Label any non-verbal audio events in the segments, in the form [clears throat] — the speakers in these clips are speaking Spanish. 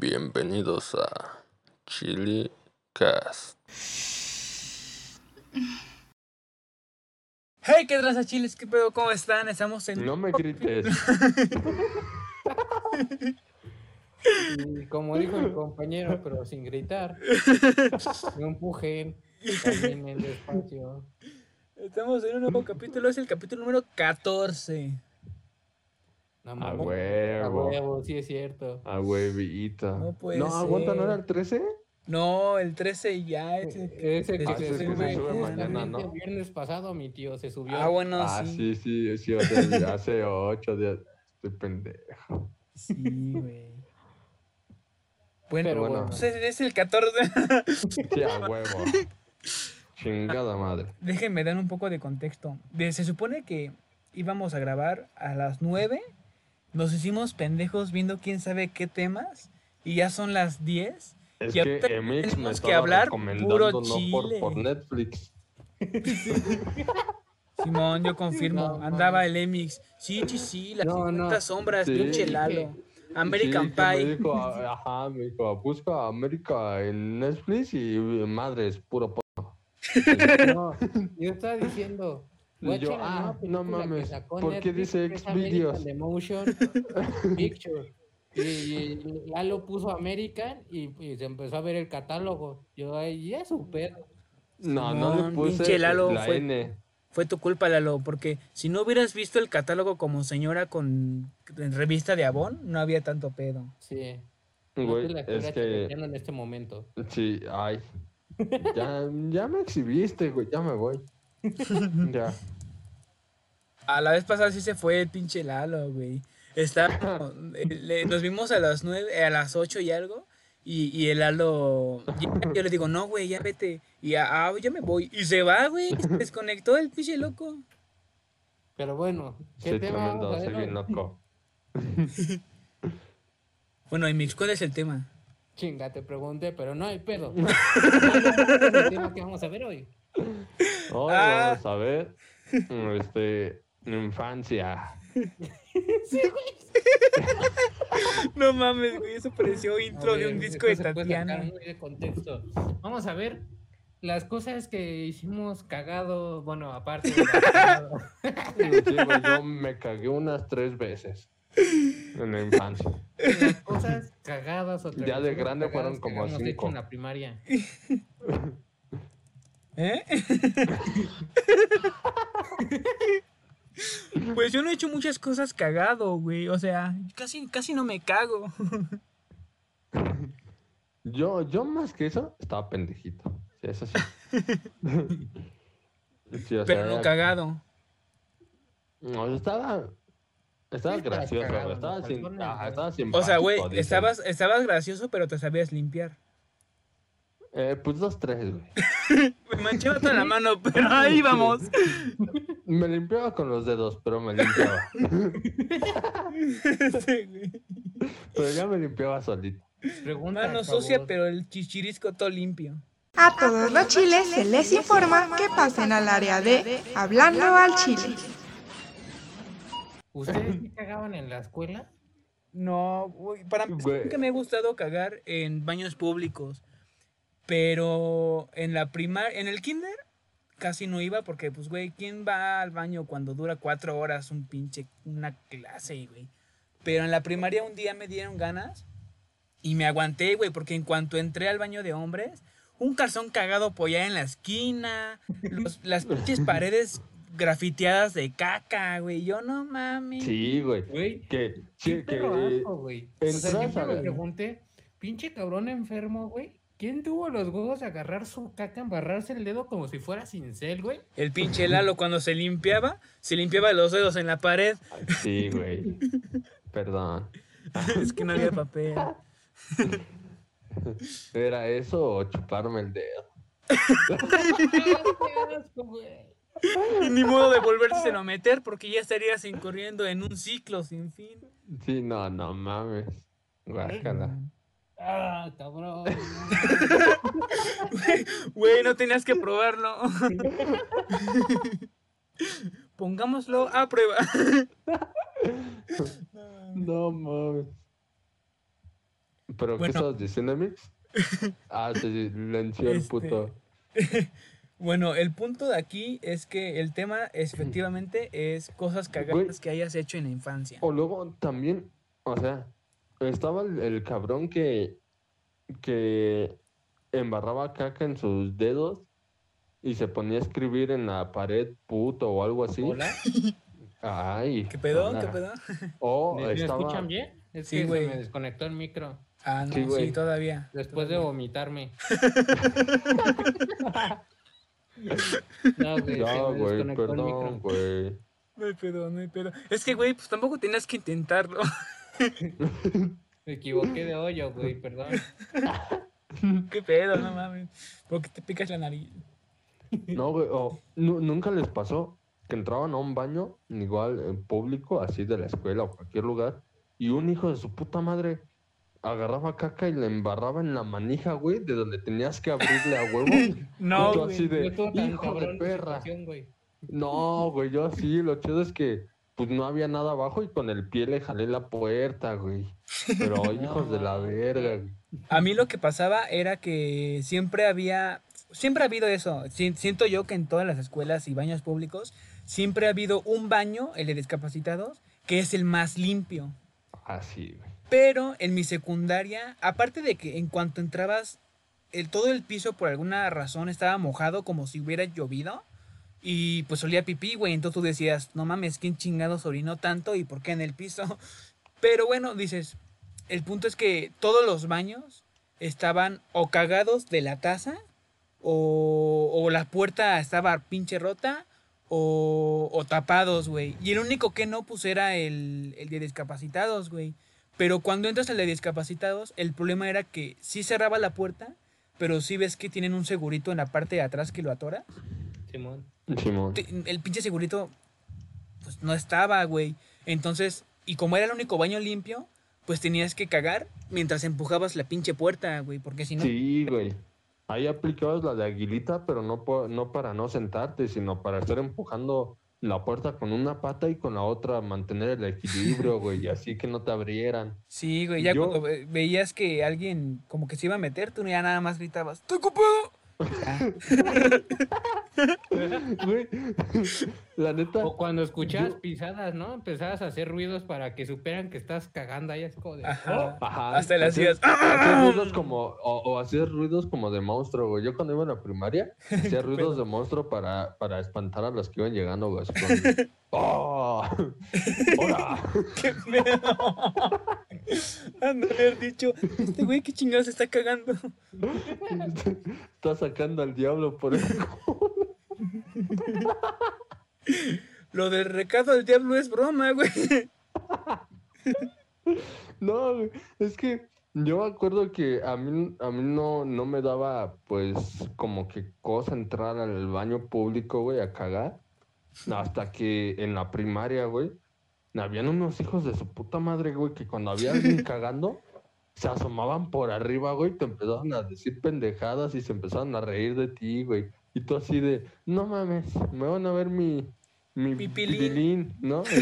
Bienvenidos a Chili Cast. Hey, qué traza chiles, qué pedo, ¿cómo están? Estamos en. No me grites. Y como dijo mi compañero, pero sin gritar. No empujen, caminen despacio. Estamos en un nuevo capítulo, es el capítulo número 14. No, A mamá, A huevo. huevo, sí es cierto. A huevito. No puede aguanta, ¿no ser. era el 13? No, el 13 ya. Ese, Ese que Ah, se que sube se sube mañana, ¿no? el viernes pasado, mi tío se subió. ah, bueno, ah, sí. sí, sí, sí, o sea, hace 8 días. Estoy pendejo. Sí, güey. Bueno, Pero bueno. entonces es el 14. Sí, a huevo. Chingada madre. Déjenme dar un poco de contexto. De- se supone que íbamos a grabar a las 9. Nos hicimos pendejos viendo quién sabe qué temas. Y ya son las 10. Es Y que Emix me que hablar puro por, chile. por Netflix. [laughs] Simón, yo confirmo. No, Andaba el Emix. Sí, sí, sí, las No, 50 no. sombras, Sí. pinche Lalo. American Sí, que Me Pie. dijo, [laughs] ajá, me dijo, busca América en Netflix y madre, es puro porno. [laughs] No, yo estaba diciendo. Y yo, ah, no mames, ¿por qué Netflix, dice Xvideos? [laughs] Picture. Y, y Lalo puso American y, y se empezó a ver el catálogo. Yo, ay, ya su pedo. No, no Simón, le puse pinche Lalo la fue- N. Fue tu culpa, Lalo, porque si no hubieras visto el catálogo como señora con en revista de Avon, no había tanto pedo. Sí. No Güey, es que, en este momento. sí, ay. Ya, ya me exhibiste, güey, ya me voy. [laughs] Ya. A la vez pasada sí se fue el pinche Lalo, güey. Está, le- nos vimos a las nueve, a las ocho y algo. Y, y el Lalo, yo le digo, no, güey, ya vete. Y ah, yo me voy. Y se va, güey. Se [laughs] desconectó el pinche loco. Pero bueno, ¿qué Soy tema tremendo, soy bien loco. [laughs] Bueno, y Mix, ¿cuál es el tema? Chinga, te pregunté, pero no hay pedo. el tema que vamos a ver hoy. Hoy Ah. vamos a ver, este, infancia. No mames, güey, eso pareció intro de un disco de Tatiana. muy de contexto. Vamos a ver las cosas que hicimos cagado, bueno, aparte de cagado. Sí, güey, yo me cagué unas tres veces en la infancia. las cosas cagadas o Ya de grande fueron como cinco. en la primaria. [laughs] ¿Eh? [laughs] Pues yo no he hecho muchas cosas cagado, güey. O sea, casi, casi no me cago. Yo, yo más que eso, estaba pendejito. Sí, eso sí. [laughs] Sí, o Pero no cagado. No, yo estaba. Estaba gracioso, cagado, güey, Estaba, ¿no? sin, ajá, O sea, güey, estabas, estabas gracioso, pero te sabías limpiar. Eh, pues dos, tres, güey. [laughs] Me manché toda la mano, [laughs] pero ahí vamos. Me limpiaba con los dedos, pero me limpiaba. [laughs] Sí, güey. pero ya me limpiaba solito. Pregunta, Mano sucia, favor. pero el chichirisco todo limpio. A todos los chiles se les informa que pasen al área de Hablando al Chile. ¿Ustedes sí cagaban en la escuela? No, güey, para mí Güey. nunca me ha gustado cagar en baños públicos. Pero en la primaria, en el kinder, casi no iba porque, pues, güey, ¿quién va al baño cuando dura cuatro horas un pinche, una clase, güey? Pero en la primaria un día me dieron ganas y me aguanté, güey, porque en cuanto entré al baño de hombres, un calzón cagado apoyado en la esquina, los- las pinches paredes grafiteadas de caca, güey. Yo no mames. Sí, güey. Güey, Que, sí, sí, que. güey. O sea, siempre me pregunté, pinche cabrón enfermo, güey. ¿Quién tuvo los huevos de agarrar su caca, embarrarse el dedo como si fuera cincel, güey? El pinche Lalo cuando se limpiaba, se limpiaba los dedos en la pared. Sí, güey. Perdón. [laughs] Es que no había papel. ¿Era eso o chuparme el dedo? ¡Qué asco, güey! Y ni modo de volverse a meter porque ya estarías incurriendo en un ciclo sin fin. Sí, no, no mames. Guácala. ¡Ah, cabrón! [laughs] Güey, no tenías que probarlo. [laughs] Pongámoslo a prueba. [laughs] No mames. ¿Pero qué estabas diciendo, Mix? Ah, se silenció el Este, puto. Bueno, el punto de aquí es que el tema es, efectivamente es cosas cagadas Güey. que hayas hecho en la infancia. O luego también, o sea, estaba el, el cabrón que, que embarraba caca en sus dedos y se ponía a escribir en la pared puto o algo así. ¿Hola? Ay. ¿Qué pedo? hola. ¿Qué pedo? O ¿Me, me estaba... escuchan bien? Es Sí, que güey. se me desconectó el micro. Ah, no, Sí, sí, güey. todavía. Después de vomitarme. [laughs] [laughs] no, güey, se No, me güey, desconectó el perdón, micro. güey. No hay pedo, no hay pedo. Es que, güey, pues tampoco tenías que intentarlo. [laughs] [laughs] Me equivoqué de hoyo, güey, perdón. [laughs] ¿Qué pedo? No mames. ¿Por qué te picas la nariz? No, güey, nunca les pasó que entraban a un baño, igual en público, así de la escuela o cualquier lugar, y un hijo de su puta madre agarraba caca y le embarraba en la manija, güey, de donde tenías que abrirle a huevo. [laughs] No, Y tú güey. así de, hijo de cabrón la perra. güey. No, güey, yo sí, lo chido es que pues no había nada abajo y con el pie le jalé la puerta, güey. Pero [laughs] hijos de la verga, güey. A mí lo que pasaba era que siempre había, siempre ha habido eso. Si- Siento yo que en todas las escuelas y baños públicos siempre ha habido un baño, el de discapacitados, que es el más limpio. Así, güey. Pero en mi secundaria, aparte de que en cuanto entrabas, el, todo el piso por alguna razón estaba mojado como si hubiera llovido. Y pues olía pipí, güey. Entonces tú decías, no mames, ¿quién chingados orinó tanto y por qué en el piso? [laughs] Pero bueno, dices, el punto es que todos los baños estaban o cagados de la taza, o, o la puerta estaba pinche rota, o, o tapados, güey. Y el único que no, pues era el, el de discapacitados, güey. Pero cuando entras al de discapacitados, el problema era que sí cerraba la puerta, pero sí ves que tienen un segurito en la parte de atrás que lo atora. Simón. Simón. El pinche segurito, pues no estaba, güey. Entonces, y como era el único baño limpio, pues tenías que cagar mientras empujabas la pinche puerta, güey, porque si no... Sí, güey. Ahí aplicabas la de aguilita, pero no, po- no para no sentarte, sino para estar empujando la puerta con una pata y con la otra mantener el equilibrio, [laughs] güey, y así que no te abrieran. Sí, güey, ya Yo- cuando ve- veías que alguien como que se iba a meter, tú ya nada más gritabas, ¡Estoy ocupado! Güey, la neta. O cuando escuchabas Yo- pisadas, ¿no? Empezabas a hacer ruidos para que supieran que estás cagando ahí. Es como de, Ajá. "Oh". Ajá, Hasta le hacías- hacías, hacías ruidos como, o, o hacías ruidos como de monstruo, güey. Yo cuando iba en la primaria, hacía [laughs] ruidos de monstruo para, para espantar a los que iban llegando, güey. así como, ¡Oh! [laughs] ¡Hola! [laughs] ¡Qué pedo! Han de haber dicho, este güey qué chingados se está cagando. Está sacando al diablo por el culo. [laughs] Lo del recado del diablo es broma, güey. [laughs] No, es que yo me acuerdo que a mí, a mí no, no me daba, pues, como que cosa entrar al baño público, güey, a cagar. [laughs] Hasta que en la primaria, güey, habían unos hijos de su puta madre, güey, que cuando había alguien cagando, se asomaban por arriba, güey, te empezaban a decir pendejadas y se empezaban a reír de ti, güey. Y tú así de, no mames, me van a ver mi, mi Pipilín. pipilín", ¿no? [laughs]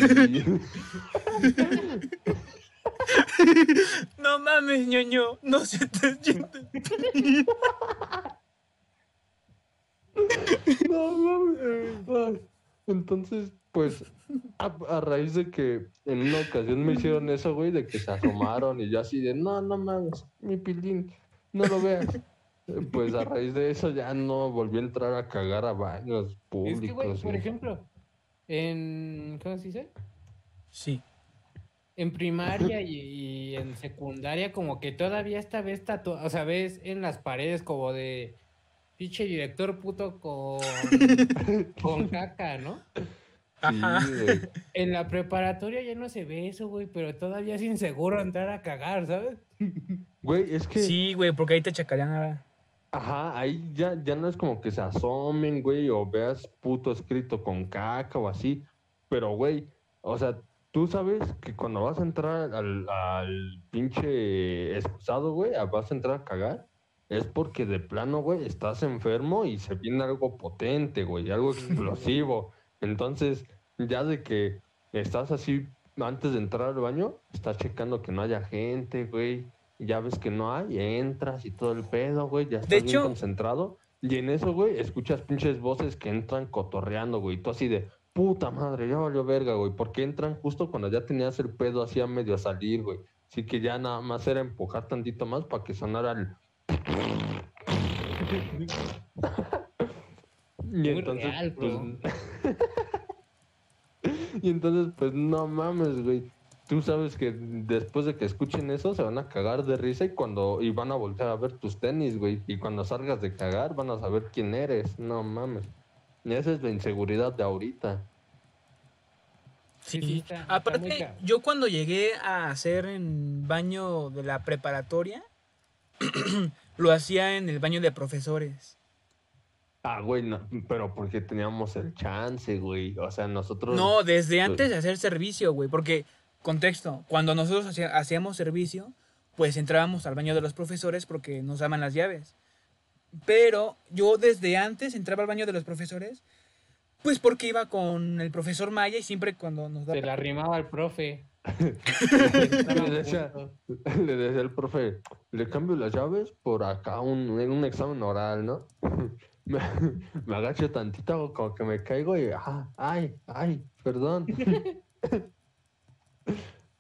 No mames, ñoño, no se te siente. [laughs] No mames. Entonces, pues, a, a raíz de que en una ocasión me hicieron eso, güey, de que se asomaron y yo así de, no, no mames, mi pilín, no lo veas. Eh, Pues a raíz de eso ya no volví a entrar a cagar a baños Es públicos. que, güey, por ejemplo, en. ¿Cómo se dice? Sí. En primaria y, y en secundaria, como que todavía esta vez tatu- o sea, ves en las paredes como de pinche director puto con, [laughs] con caca, ¿no? Ajá. Sí, güey. En la preparatoria ya no se ve eso, güey, pero todavía es inseguro entrar a cagar, ¿sabes? Güey, es que, Sí, güey, porque ahí te chacarían ahora. ajá, ahí ya, ya no es como que se asomen, güey, o veas puto escrito con caca o así. Pero, güey, o sea, tú sabes que cuando vas a entrar al, al pinche excusado, güey, a- vas a entrar a cagar, es porque de plano, güey, estás enfermo y se viene algo potente, güey, algo explosivo. Entonces, ya de que estás así antes de entrar al baño, estás checando que no haya gente, güey, ya ves que no hay, entras y todo el pedo, güey, ya estás De bien hecho- concentrado. Y en eso, güey, escuchas pinches voces que entran cotorreando, güey. y Tú así de, puta madre, ya valió verga, güey. Porque entran justo cuando ya tenías el pedo así a medio salir, güey. Así que ya nada más era empujar tantito más para que sonara el... [laughs] [laughs] y entonces, real, pues... [laughs] [laughs] y entonces, pues no mames, güey. Tú sabes que después de que escuchen eso se van a cagar de risa y cuando y van a voltear a ver tus tenis, güey. Y cuando salgas de cagar van a saber quién eres. No mames. Y esa es la inseguridad de ahorita. Sí, Sí. está- está Aparte, yo cuando llegué a hacer en baño de la preparatoria, [clears throat] lo hacía en el baño de profesores. Ah, güey, no, pero porque teníamos el chance, güey. O sea, nosotros. No, desde pues- antes de hacer servicio, güey. Porque, contexto, cuando nosotros hacía- hacíamos servicio, pues entrábamos al baño de los profesores porque nos daban las llaves. Pero yo desde antes entraba al baño de los profesores, pues porque iba con el profesor Maya y siempre cuando nos Se daba... la arrimaba al profe. [laughs] Le decía, le decía el profe, le cambio las llaves por acá un, en un examen oral, ¿no? Me, [laughs] me agacho tantito como que me caigo y ah, ay, ay, perdón. [laughs]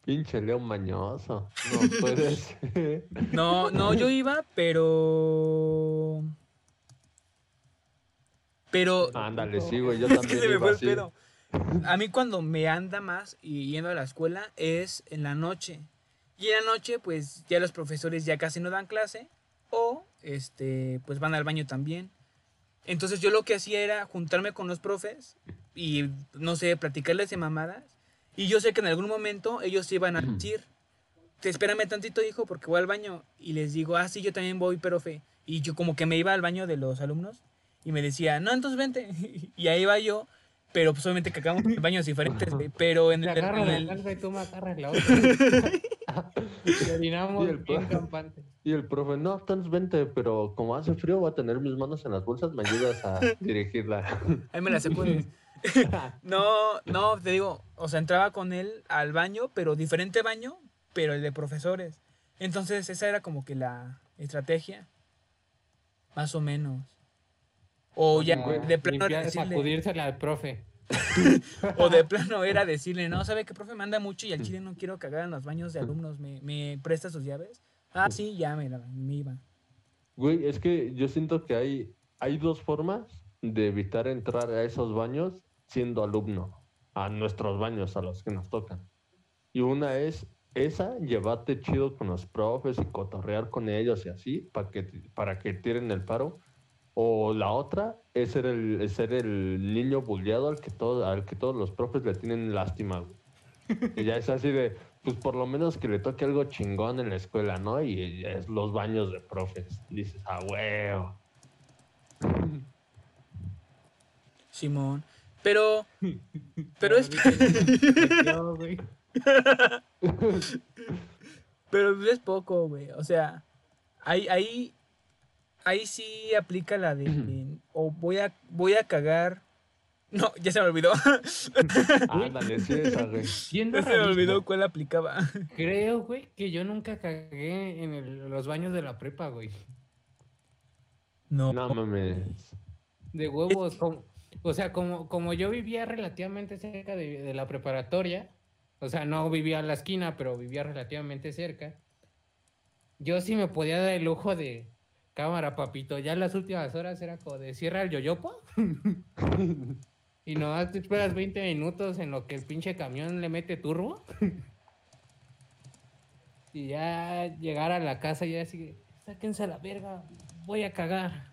Pinche león mañoso. No [laughs] puede ser. No, no, yo iba, pero... Pero... Ándale, sí, güey, yo Es que también se me fue el pedo. A mí cuando me anda más y yendo a la escuela es en la noche. Y en la noche, pues ya los profesores ya casi no dan clase o este, pues van al baño también. Entonces yo lo que hacía era juntarme con los profes y no sé, platicarles de mamadas. Y yo sé que en algún momento ellos iban a decir, te espérame tantito, hijo, porque voy al baño. Y les digo, ah, sí, yo también voy, profe. Y yo como que me iba al baño de los alumnos y me decía, no, entonces vente. [laughs] Y ahí iba yo, pero pues obviamente cagamos en baños diferentes, güey, pero en el, agarra en el- calza y tú me agarras la [laughs] otra. [laughs] y orinamos Y el bien campante. Y el profe, no, entonces vente, pero como hace frío voy a tener mis manos en las bolsas, me ayudas a [laughs] dirigirla. [laughs] ahí me la pues. No, no, te digo, o sea, entraba con él al baño, pero diferente baño, pero el de profesores. Entonces esa era como que la estrategia, más o menos. O ya Como de plano decirle, sacudírsela al profe. [laughs] o de plano era decirle, no, sabe que profe me mucho y al chile no quiero cagar en los baños de alumnos, ¿me, me presta sus llaves? Ah, sí, ya me, me iba. Güey, es que yo siento que hay, hay dos formas de evitar entrar a esos baños siendo alumno, a nuestros baños, a los que nos tocan. Y una es esa, llevarte chido con los profes y cotorrear con ellos y así, para que, para que tiren el paro. O la otra es ser el, es ser el niño bulleado al que, todo, al que todos los profes le tienen lástima, güey. Y ya es así de, pues por lo menos que le toque algo chingón en la escuela, ¿no? Y es los baños de profes. Dices, ah, huevo. Simón. Pero, pero es, [laughs] pero es poco, güey. O sea, ahí, ahí, ahí sí aplica la de, o voy a, voy a cagar. No, [laughs] ya se me olvidó. Ándale, sí, esa, güey. Siendo Ya se me olvidó cuál aplicaba. Creo, güey, que yo nunca cagué en el- los baños de la prepa, güey. No. No mames. De huevos, como, o sea, como, como yo vivía relativamente cerca de, de la preparatoria, o sea, no vivía a la esquina, pero vivía relativamente cerca, yo sí me podía dar el lujo de cámara, papito. Ya en las últimas horas era como de cierra el yoyopo. y nomás te esperas 20 minutos en lo que el pinche camión le mete turbo. y ya llegar a la casa y ya así, sáquense a la verga, voy a cagar.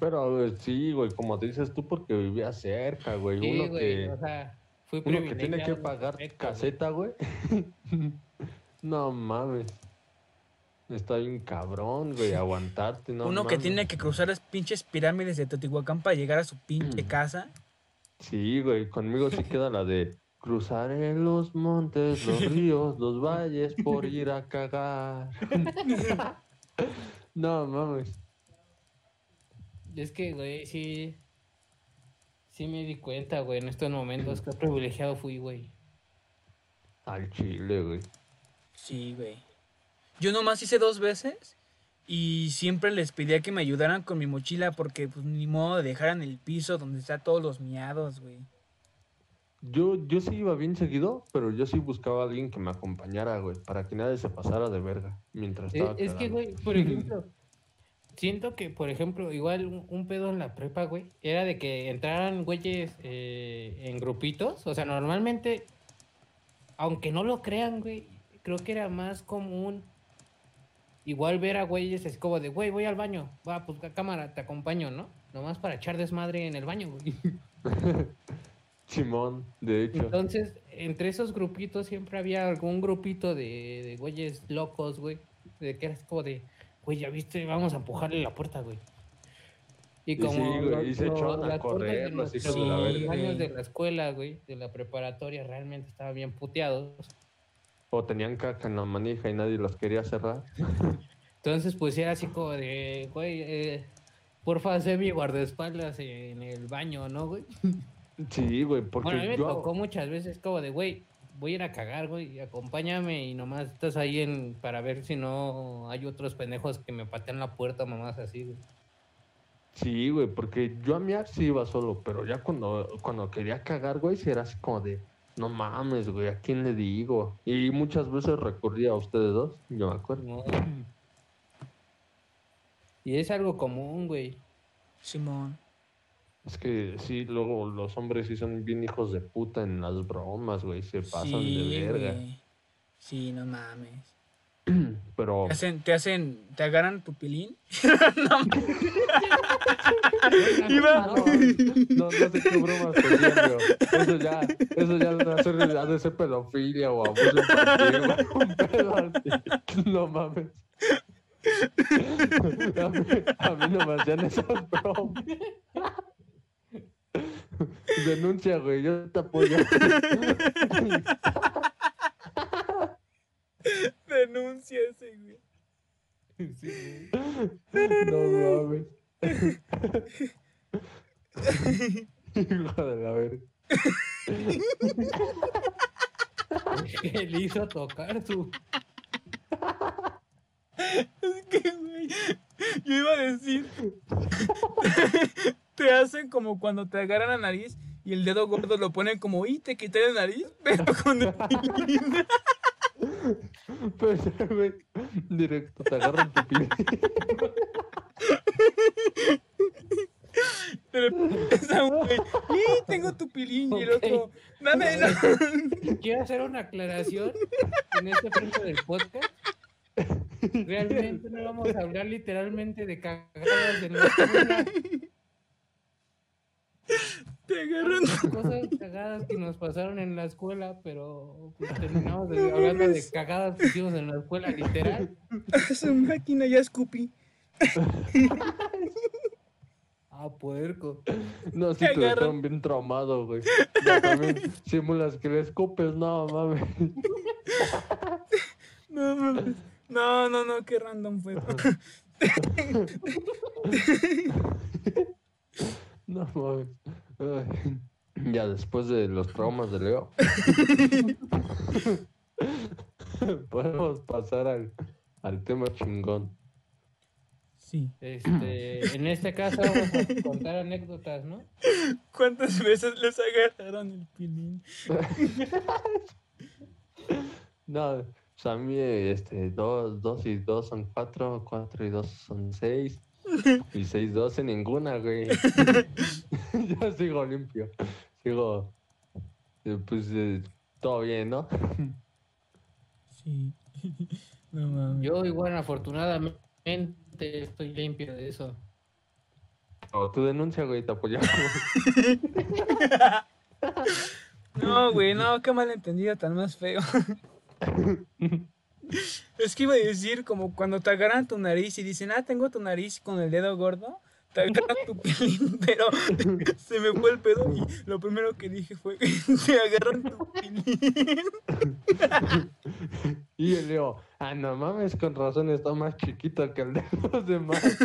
Pero eh, sí, güey, como te dices tú, porque vivía cerca, güey. Sí, uno güey, que, o sea, fui uno que tiene que pagar caseta, güey. [laughs] no mames. Está bien cabrón, güey, aguantarte, no Uno que tiene que cruzar las pinches pirámides de Teotihuacán para llegar a su Mm. pinche casa. Sí, güey, conmigo sí queda la de cruzaré los montes, los [laughs] ríos, los valles por ir a cagar. [laughs] no mames. Es que, güey, sí. Sí me di cuenta, güey, en estos momentos que privilegiado fui, güey. Al chile, güey. Sí, güey. Yo nomás hice dos veces y siempre les pedía que me ayudaran con mi mochila porque pues ni modo de dejar en el piso donde está todos los miados, güey. Yo, yo sí iba bien seguido, pero yo sí buscaba a alguien que me acompañara, güey, para que nadie se pasara de verga mientras Eh, estaba es que, cagando. güey, por ejemplo, siento que, por ejemplo, igual un, un pedo en la prepa, güey, era de que entraran güeyes eh, en grupitos. O sea, normalmente, aunque no lo crean, güey, creo que era más común igual ver a güeyes así como de, güey, voy al baño. Va, pues cámara, te acompaño, ¿no? Nomás para echar desmadre en el baño, güey. [laughs] Simón, de hecho. Entonces, entre esos grupitos siempre había algún grupito de, de güeyes locos, güey. De que era así como de, güey, ya viste, vamos a empujarle la puerta, güey. Y Y como sí, güey, lo- y se lo- echaban a las puertas correr, de los hijos nuestros de la verga. años de la escuela, güey, de la preparatoria, realmente estaban bien puteados. O tenían caca en la manija y nadie los quería cerrar. Entonces, pues era así como de, güey, eh, porfa, sé mi guardaespaldas en el baño, ¿no, güey? Sí, güey, porque Bueno, a mí me yo... tocó muchas veces como de, güey, voy a ir a cagar, güey, acompáñame y nomás estás ahí en, para ver si no hay otros pendejos que me patean la puerta, mamás así, güey. Sí, güey, porque yo a miar sí iba solo, pero ya cuando, cuando quería cagar, güey, sí era así como de, no mames, güey, ¿a quién le digo? Y muchas veces recurría a ustedes dos, yo me acuerdo. No. Y es algo común, güey. Simón. Es que sí, luego los hombres sí son bien hijos de puta en las bromas, güey, se pasan Sí, de verga. güey. Sí, no mames. [clears throat] Pero Te hacen, te hacen, te agarran tu pilín. [laughs] [laughs] Iba- no, no, no sé qué digo. Eso ya, eso ya de ser, ha de ser pedofilia o abuso infantil, güey, un pedo así. No mames. A mí, a mí no me hacían esas bromas. Denuncia, güey, yo te apoyo. [laughs] Denuncia ese, güey. No mames. Hijo de la verga. Le hizo tocar su... Es que, güey, yo iba a decir, te hacen como cuando te agarran la nariz y el dedo gordo lo ponen como, y te quité la nariz, pero con el. Pero, güey, directo, te agarran tu pie. Un güey, y tengo tu pilín, y el otro, dame, no. Quiero hacer una aclaración en este frente del podcast. Realmente no vamos a hablar literalmente de cagadas la escuela, te agarran. cosas cagadas que nos pasaron en la escuela, pero pues, terminamos de- hablando de cagadas que hicimos en la escuela, literal. Su máquina ya escupí. [laughs] Ah, puerco. No, sí Te dejaron bien traumado, güey. Ya también simulas que le escupes, no mames. No, mames. no, no, no, qué random fue. [laughs] No mames. [clears throat] Ya después de los traumas de Leo. [laughs] Podemos pasar al, al tema chingón. Sí. Este, en este caso vamos a contar anécdotas, ¿no? ¿Cuántas veces les agarraron el pilín? [laughs] No, pues a mí, este, dos, dos y dos son cuatro, cuatro y dos son seis. Y seis, doce, ninguna, güey. [laughs] Yo sigo limpio. Sigo, eh, pues, eh, todo bien, ¿no? Sí. [laughs] No mames. Yo igual afortunadamente estoy limpio de eso. O tu denuncia, güey, te apoyamos. [laughs] No, güey, no, qué malentendido, tan más feo. Es que iba a decir como cuando te agarran tu nariz y dicen, ah, tengo tu nariz con el dedo gordo, te agarran tu pilín, [laughs] pero [laughs] se me fue el pedo y lo primero que dije fue, [laughs] te agarran tu pilín. Y el Leo, ah, no mames, con razón está más chiquito que el de los demás.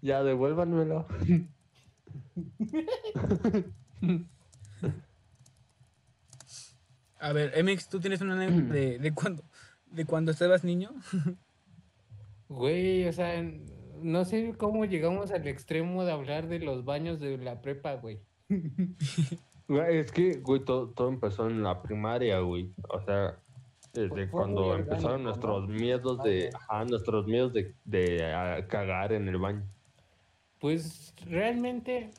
ya, devuélvanmelo. A ver, Emix, ¿tú tienes una anécdota [clears throat] de, de cuando, de cuando estabas niño? Güey, o sea, no sé cómo llegamos al extremo de hablar de los baños de la prepa, güey. [laughs] Güey, Es que, güey, todo, todo empezó en la primaria, güey. O sea, desde cuando orgánico, empezaron ¿no? nuestros miedos de, ajá, nuestros miedos de, de cagar en el baño. Pues realmente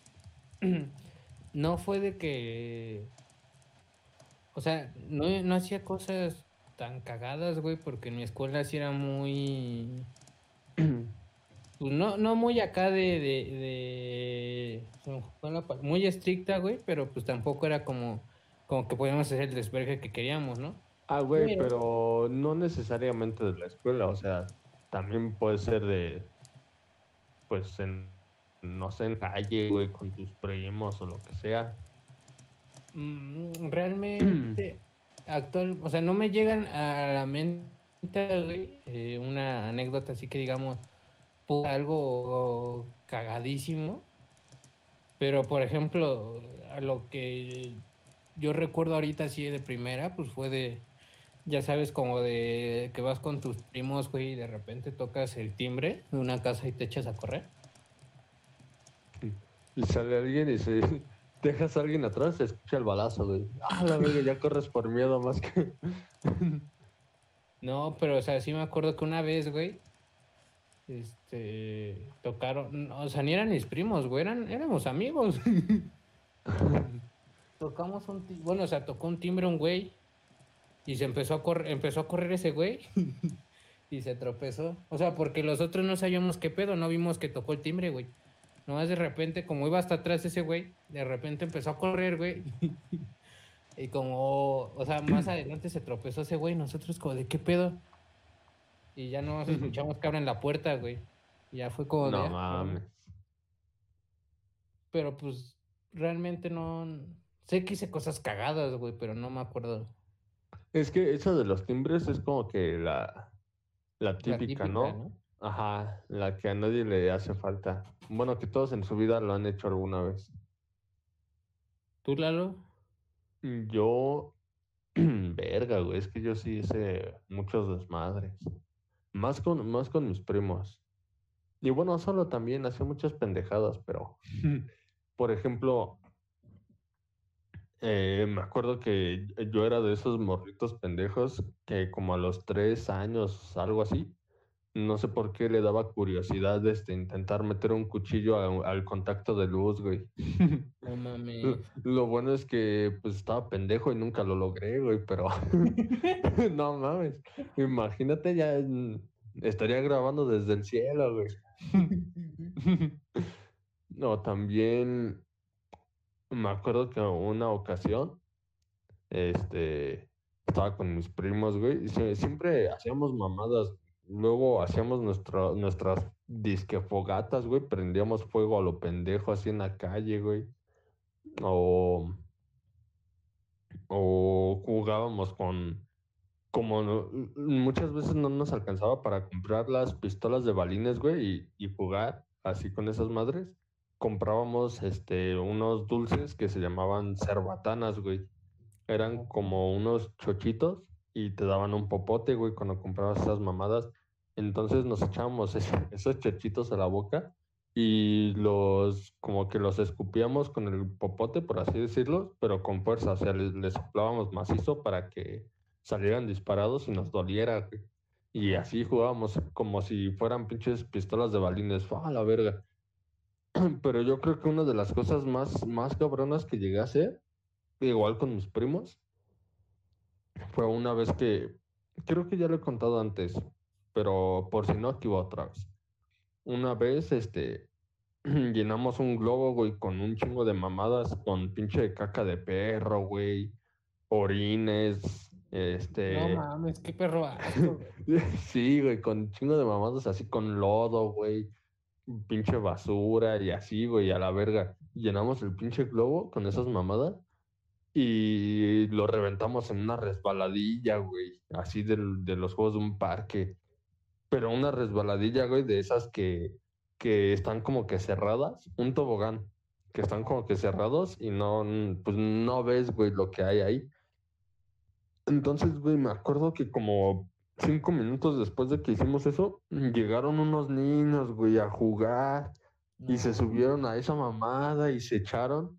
[clears throat] no fue de que, o sea, no, no hacía cosas tan cagadas, güey, porque en mi escuela sí era muy, [clears throat] pues no, no muy acá de, de, muy estricta, güey, pero pues tampoco era como, como que podíamos hacer el desvergue que queríamos, ¿no? Ah, güey, Pero- pero no necesariamente de la escuela, o sea, también puede ser de, pues, en, no sé, en calle, güey, con tus primos o lo que sea. Mm, Realmente, [clears throat] actual, o sea, no me llegan a la mente, eh, una anécdota así que digamos, algo cagadísimo. Pero, por ejemplo, a lo que yo recuerdo ahorita así de primera, pues fue de, ya sabes, como de que vas con tus primos, güey, y de repente tocas el timbre de una casa y te echas a correr. Y sale alguien y se dejas a alguien atrás, se escucha el balazo, güey. Ah, la [laughs] verga, ya corres por miedo más que. No, pero o sea, sí me acuerdo que una vez, güey, este, tocaron, o sea, ni eran mis primos, güey, eran, éramos amigos. [laughs] Tocamos un, bueno, o sea, tocó un timbre un güey y se empezó a correr, empezó a correr ese güey [laughs] y se tropezó. O sea, porque los otros no sabíamos qué pedo, no vimos que tocó el timbre, güey. Nomás de repente, como iba hasta atrás ese güey, de repente empezó a correr, güey. Y como, o sea, más adelante se tropezó ese güey, nosotros como, ¿de qué pedo? Y ya no escuchamos que abren la puerta, güey. Y ya fue como de, No "Ah, mames. Pero pues, realmente no... Sé que hice cosas cagadas, güey, pero no me acuerdo. Es que eso de los timbres es como que la, la La típica, ¿no? Ajá, la que a nadie le hace falta. Bueno, que todos en su vida lo han hecho alguna vez. ¿Tú, Lalo? Yo, [clears throat] verga, güey, es que yo sí hice muchos desmadres. Más con, más con mis primos. Y bueno, solo también hacía muchas pendejadas, pero, [laughs] por ejemplo, eh, me acuerdo que yo era de esos morritos pendejos que como a los tres años, algo así, no sé por qué le daba curiosidad este, intentar meter un cuchillo a- al contacto de luz, güey. [laughs] No mames. Lo- Lo bueno es que pues estaba pendejo y nunca lo logré, güey, pero [laughs] [laughs] no mames. Imagínate ya estaría grabando desde el cielo, güey. No, también me acuerdo que una ocasión este estaba con mis primos, güey, y sie- siempre hacíamos mamadas. Luego hacíamos nuestra- nuestras disque fogatas, güey, prendíamos fuego a lo pendejo así en la calle, güey. O, o jugábamos con, como no- muchas veces no nos alcanzaba para comprar las pistolas de balines, güey, y, y jugar así con esas madres. Comprábamos este, unos dulces que se llamaban cerbatanas, güey. Eran como unos chochitos y te daban un popote, güey, cuando comprabas esas mamadas. Entonces nos echábamos [laughs] esos chochitos a la boca y los como que los escupíamos con el popote, por así decirlo, pero con fuerza, o sea, les, les soplábamos macizo para que salieran disparados y nos doliera. Y así jugábamos como si fueran pinches pistolas de balines, ¡ah, la verga! [clears throat] Pero yo creo que una de las cosas más, más cabronas que llegué a hacer, igual con mis primos, fue una vez que, creo que ya lo he contado antes, pero por si no, aquí va otra vez. Una vez, este, [clears throat] llenamos un globo, güey, con un chingo de mamadas, con pinche caca de perro, güey, orines, este... No mames, qué perro asco, güey. [laughs] Sí, güey, con chingo de mamadas así con lodo, güey, pinche basura y así, güey, a la verga. Llenamos el pinche globo con esas mamadas y lo reventamos en una resbaladilla, güey, así del- de los juegos de un parque. Pero una resbaladilla, güey, de esas que, que están como que cerradas, un tobogán, que están como que cerrados y no, pues no ves, güey, lo que hay ahí. Entonces, güey, me acuerdo que como cinco minutos después de que hicimos eso, llegaron unos niños, güey, a jugar y se subieron a esa mamada y se echaron.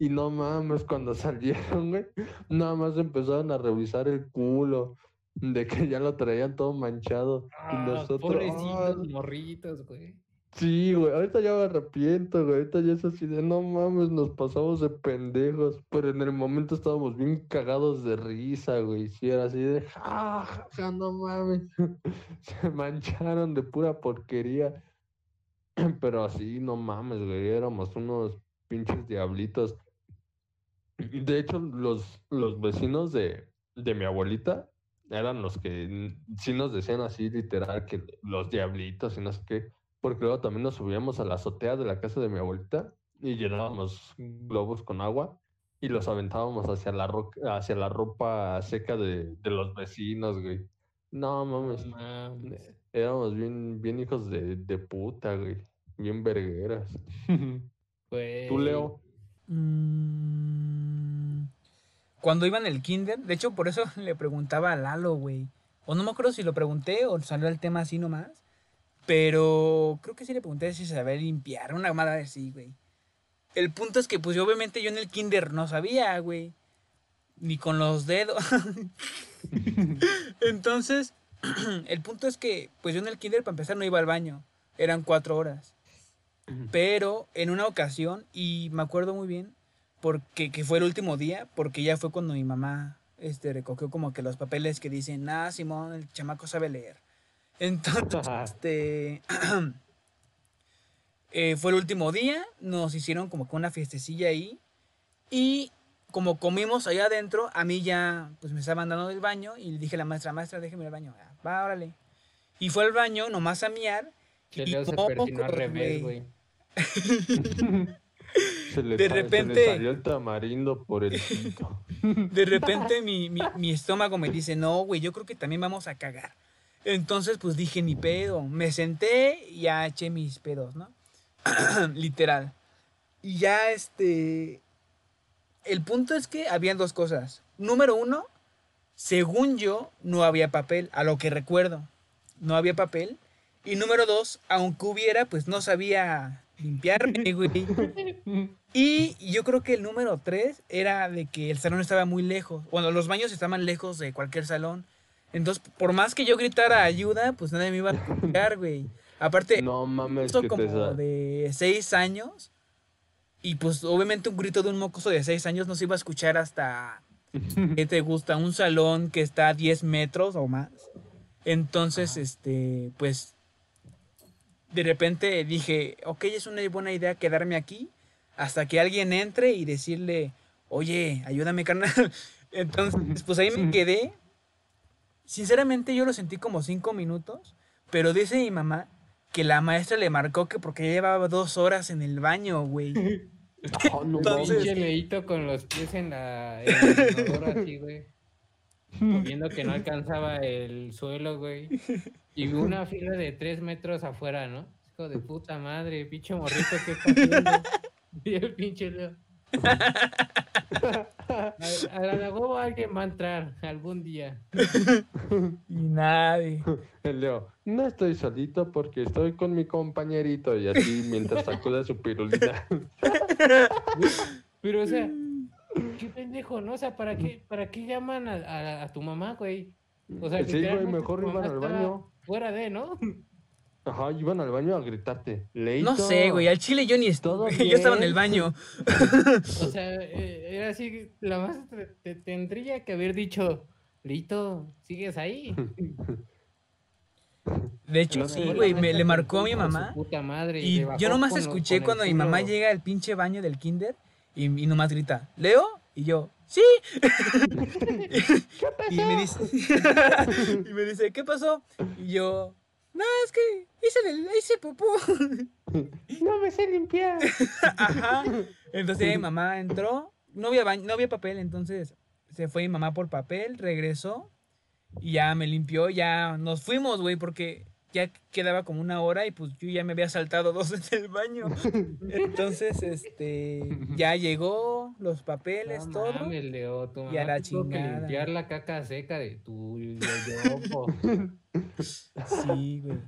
Y no mames, cuando [laughs] salieron, güey, nada más empezaron a revisar el culo de que ya lo traían todo manchado. Y Ah, nosotros, pobrecitos "Ah, morritos, güey. Sí, güey, ahorita ya me arrepiento, güey, ahorita ya es así de no mames, nos pasamos de pendejos, pero en el momento estábamos bien cagados de risa, güey, sí, era así de ja, ja, ja, no mames, [laughs] se mancharon de pura porquería, [clears throat] pero así, no mames, güey, éramos unos pinches diablitos. Y De hecho, los, los vecinos de, de mi abuelita eran los que sí nos decían así, literal, que los diablitos y no sé qué. Porque luego también nos subíamos a la azotea de la casa de mi abuelita y llenábamos globos con agua y los aventábamos hacia la, ro- hacia la ropa seca de, de los vecinos, güey. No mames, éramos bien, bien hijos de, de puta, güey. Bien vergueras. Güey. [laughs] Tú, Leo. Mm, Cuando iba en el kinder, de hecho por eso [laughs] le preguntaba a Lalo, güey. O no me acuerdo si lo pregunté o salió el tema así nomás. Pero creo que sí le pregunté si sabía limpiar, una mala así, güey. El punto es que pues yo obviamente yo en el kinder no sabía, güey. Ni con los dedos. [laughs] Entonces, [clears throat] el punto es que pues yo en el kinder para empezar no iba al baño. Eran cuatro horas. Pero en una ocasión, y me acuerdo muy bien, porque que fue el último día, porque ya fue cuando mi mamá este, recogió como que los papeles que dicen, ah, Simón, el chamaco sabe leer. [laughs] Entonces, este, [clears throat] eh, fue el último día, nos hicieron como que una fiestecilla ahí, y como comimos allá adentro, a mí ya, pues me estaban dando del baño, y le dije a la maestra, maestra, déjeme el baño, "Ah, va, órale. Y fue al baño, nomás a miar, Que y se revés, güey. [laughs] [laughs] güey. Se le, De sa- se le repente- salió el tamarindo por el pito. [laughs] De repente mi, mi- mi estómago me dice, no, güey, yo creo que también vamos a cagar. Entonces, pues dije, ni pedo. Me senté y ya eché mis pedos, ¿no? [clears throat] Literal. Y ya, este... El punto es que habían dos cosas. Número uno, según yo, no había papel, a lo que recuerdo. No había papel. Y número dos, aunque hubiera, pues no sabía limpiarme, güey. [laughs] Y yo creo que el número tres era de que el salón estaba muy lejos. Bueno, los baños estaban lejos de cualquier salón. Entonces, por más que yo gritara ayuda, pues nadie me iba a escuchar, güey. Aparte, No mames, esto como de seis años. Y pues obviamente un grito de un mocoso de seis años no se iba a escuchar hasta, [laughs] ¿qué te gusta? Un salón que está a 10 metros o más. Entonces, este, pues, de repente dije, ok, es una buena idea quedarme aquí hasta que alguien entre y decirle, oye, ayúdame, carnal. [laughs] Entonces, pues ahí me quedé. Sinceramente yo lo sentí como cinco minutos, pero dice mi mamá que la maestra le marcó que porque ya llevaba dos horas en el baño, güey. [laughs] Oh, no Entonces- leíto con los pies en la en [laughs] así, güey. Viendo que no alcanzaba el suelo, güey. Y una fila de tres metros afuera, ¿no? Hijo de puta madre, pinche morrito, ¿qué está haciendo? [laughs] Y el pinche Leo. [laughs] A, a la huevo alguien va a entrar algún día. [laughs] Y nadie. El Leo, no estoy solito porque estoy con mi compañerito y así mientras sacude su pirulita. Pero, o sea, qué pendejo, ¿no? O sea, ¿para qué, para qué llaman a, a- a tu mamá, güey? O sea, Sí, güey, mejor iban al baño. Fuera de, ¿no? Ajá, iban al baño a gritarte. Leito. No sé, güey, al chile yo ni Todo estuve. [laughs] Yo estaba en el baño. [laughs] O sea, eh, era así, la más te, te- tendría que haber dicho, Lito, ¿sigues ahí? De hecho, No sí, güey, me le marcó a mi mamá. puta madre, Y yo nomás escuché cuando mi mamá llega al pinche baño del kinder y, y nomás grita, ¿Leo? Y yo, ¡sí! [laughs] y me dice, y me dice, ¿qué pasó? Y yo, no, es que hice, el, hice popó. [laughs] No me sé limpiar. [laughs] Ajá. [laughs] Entonces mi mamá entró, no había, baño- no había papel, entonces se fue mi mamá por papel, regresó y ya me limpió, ya nos fuimos, güey, porque ya quedaba como una hora y pues yo ya me había saltado dos en el baño. Entonces, este, ya llegó, los papeles, No todo. mames, Leo, tu Y a mamá la tuvo que chingada. limpiar la caca seca de tu yoyopo. Sí, güey.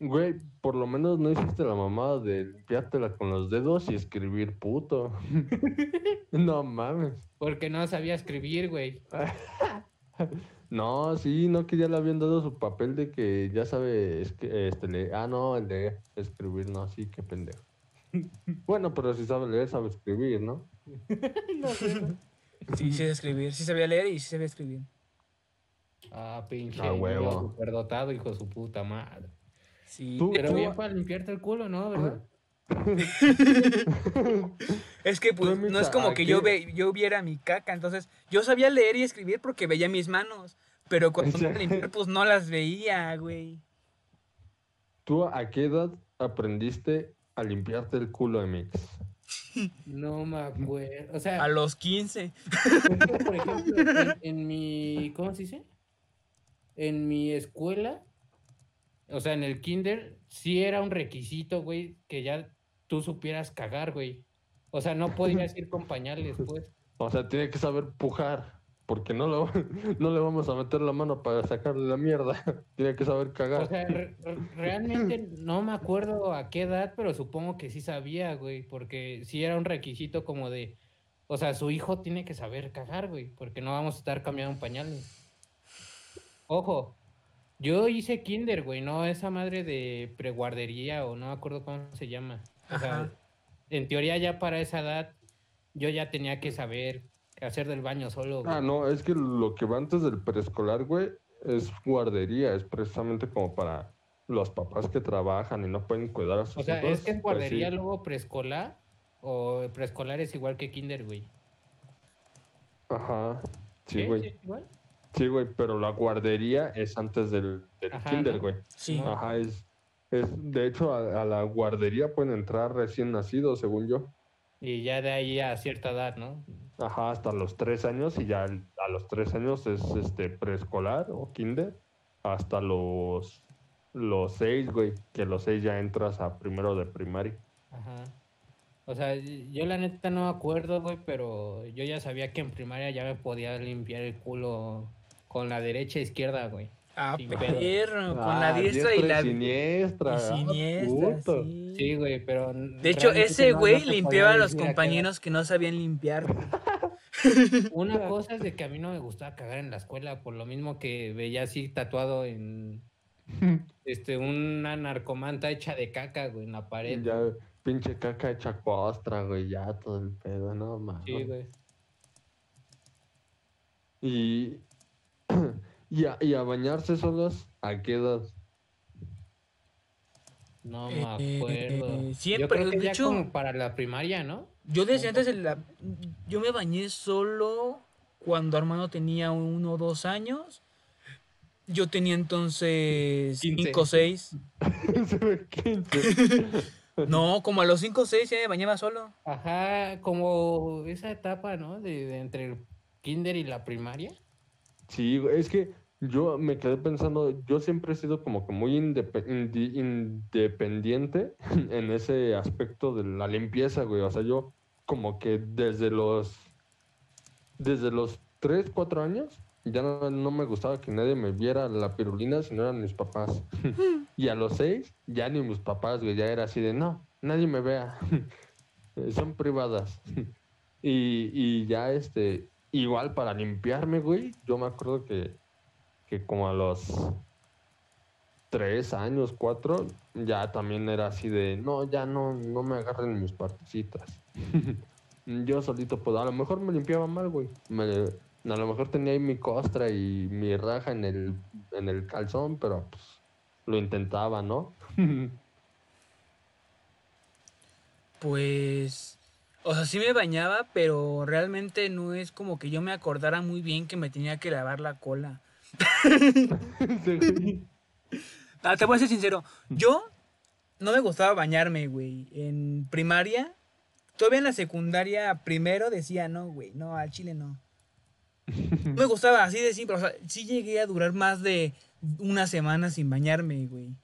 Güey, por lo menos no hiciste la mamada de limpiártela con los dedos y escribir puto. [laughs] no mames. Porque no sabía escribir, güey. [laughs] No, sí, no que ya le habían dado su papel de que ya sabe es que, este, leer. Ah, no, el de escribir, no, sí, qué pendejo. [laughs] Bueno, pero si sabe leer, sabe escribir, ¿no? [laughs] Sí, sí sabía escribir, sí sabía leer y sí sabía escribir. Ah, pinche. Ah, huevo. superdotado, hijo de su puta madre. Sí, Tú- Pero hecho, bien para limpiarte el culo, ¿no? ¿Verdad? [laughs] es que pues Tú, no es como ¿a que yo, ve, yo viera mi caca, entonces yo sabía leer y escribir porque veía mis manos, pero cuando me iba a limpiar pues no las veía, güey. ¿Tú a qué edad aprendiste a limpiarte el culo, MX? [laughs] No me acuerdo. O sea, A los 15. Es que, por ejemplo, en, en mi, ¿cómo se dice? En mi escuela, o sea, en el kinder, sí era un requisito, güey, que ya tú supieras cagar, güey. O sea, no podías ir con pañales, pues. [laughs] O sea, tiene que saber pujar, porque no, lo, [laughs] no le vamos a meter la mano para sacarle la mierda. [laughs] tiene que saber cagar. O sea, re- re- realmente no me acuerdo a qué edad, pero supongo que sí sabía, güey, porque sí era un requisito como de, o sea, su hijo tiene que saber cagar, güey, porque no vamos a estar cambiando pañales. Ojo, yo hice kinder, güey, no esa madre de preguardería o no me acuerdo cómo se llama. O sea, Ajá. en teoría ya para esa edad yo ya tenía que saber hacer del baño solo, güey. Ah, no, es que lo que va antes del preescolar, güey, es guardería, es precisamente como para los papás que trabajan y no pueden cuidar a sus O sea, hijos. es que en pues guardería sí. luego preescolar o preescolar es igual que kinder, güey. Ajá, sí, ¿Sí? güey. ¿Sí es igual? Sí, güey, pero la guardería es antes del, del Ajá, kinder, ¿no? güey. Sí. Ajá, es, es, de hecho, a, a la guardería pueden entrar recién nacidos, según yo. Y ya de ahí a cierta edad, ¿no? Ajá, hasta los tres años y ya el- a los tres años es este preescolar o kinder. Hasta los, los seis, güey, que los seis ya entras a primero de primaria. Ajá. O sea, yo la neta no me acuerdo, güey, pero yo ya sabía que en primaria ya me podía limpiar el culo con la derecha e izquierda, güey. Ah, pedo. perro, con Ah, la diestra y la siniestra. y ah, siniestra, puto. sí. Sí, güey, pero... De hecho, ese no- no güey limpiaba a los compañeros que no sabían limpiar. [laughs] Una cosa es de que a mí no me gustaba cagar en la escuela, por lo mismo que veía así tatuado en... [laughs] Este, una narcomanta hecha de caca, güey, en la pared. Ya, pinche caca hecha costra, güey, ya todo el pedo, no mames. Sí, güey. Y, [clears throat] y, a, y a bañarse solos, ¿a qué edad? No Eh, me acuerdo. Yo siempre, creo que de ya hecho- como para la primaria, ¿no? Yo desde antes de la... Yo me bañé solo cuando Armando tenía uno o dos años. Yo tenía entonces cinco o seis. Se ve 15. No, como a los cinco o seis ya me bañaba solo. Ajá, como esa etapa, ¿no? De, de entre el kinder y la primaria. Sí, es que yo me quedé pensando, yo siempre he sido como que muy indi- independiente [laughs] en ese aspecto de la limpieza, güey. O sea, yo como que desde los desde los 3, 4 años ya no, no me gustaba que nadie me viera la pirulina si no eran mis papás. [laughs] y a los 6 ya ni mis papás, güey, ya era así de, no, nadie me vea. [laughs] Son privadas. y, y ya este, igual para limpiarme, güey, yo me acuerdo que, que como a los 3 años, 4, ya también era así de, no, ya no, no me agarren mis partecitas. [laughs] yo solito, pues a lo mejor me limpiaba mal, güey. Me- a lo mejor tenía ahí mi costra y mi raja en el, en el calzón, pero pues lo intentaba, ¿no? [laughs] Pues... O sea, sí me bañaba, pero realmente no es como que yo me acordara muy bien que me tenía que lavar la cola. Ah, te voy a ser sincero. Yo no me gustaba bañarme, güey. En primaria, todavía en la secundaria, primero decía, no, güey, no, al chile no. No [laughs] me gustaba, así de simple. O sea, sí llegué a durar más de, una semana sin bañarme, güey.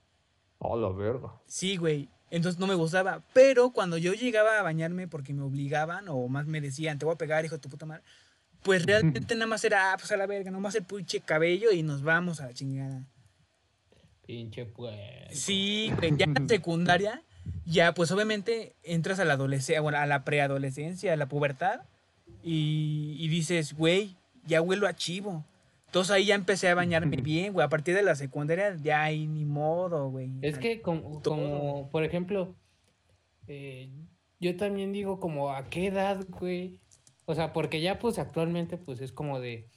Oh, la verga. Sí, güey. Entonces no me gustaba. Pero cuando yo llegaba a bañarme porque me obligaban o más me decían, te voy a pegar, hijo de tu puta madre. Pues realmente nada más era, ah, pues a la verga, nomás el pinche cabello y nos vamos a la chingada. Pinche pues. Sí, ya en la [laughs] secundaria, ya pues obviamente entras a la adolescencia, bueno, a la preadolescencia, a la pubertad, y, y dices, güey, ya huelo a chivo. Entonces ahí ya empecé a bañarme [laughs] bien, güey. A partir de la secundaria ya hay ni modo, güey. Es que como, como por ejemplo, eh, yo también digo como a qué edad, güey. O sea, porque ya pues actualmente pues es como de,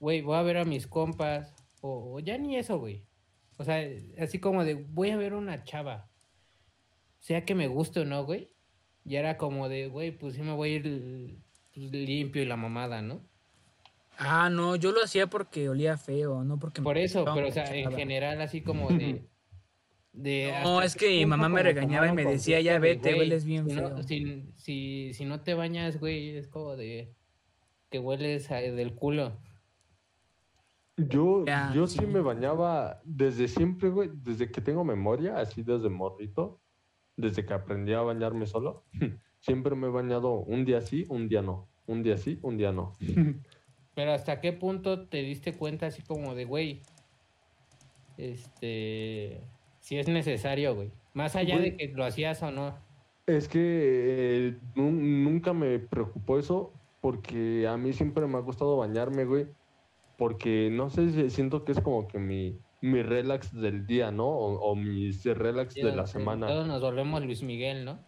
güey, voy a ver a mis compas. O, o ya ni eso, güey. O sea, así como de, voy a ver una chava. Sea que me guste o no, güey. Ya era como de, güey, pues sí me voy a ir pues, limpio y la mamada, ¿no? Ah, no, yo lo hacía porque olía feo, no porque me Por eso, pero o sea, en general así como de... de No, es que mi mamá me regañaba y me decía, ya vete, güey, hueles bien si no- si, si, si no te bañas, güey, es como de que hueles a- del culo. Yo, Ya, yo sí. sí. me bañaba desde siempre, güey, desde que tengo memoria, así desde morrito, desde que aprendí a bañarme solo. [laughs] Siempre me he bañado un día sí, un día no. Un día sí, un día no. [laughs] Pero hasta qué punto te diste cuenta así como de, güey, este, si es necesario, güey. Más allá de que lo hacías o no. Es que eh, nun- nunca me preocupó eso porque a mí siempre me ha gustado bañarme, güey. Porque no sé, si- siento que es como que mi, mi relax del día, ¿no? O, o mi relax de la semana. Todos nos volvemos Luis Miguel, ¿no?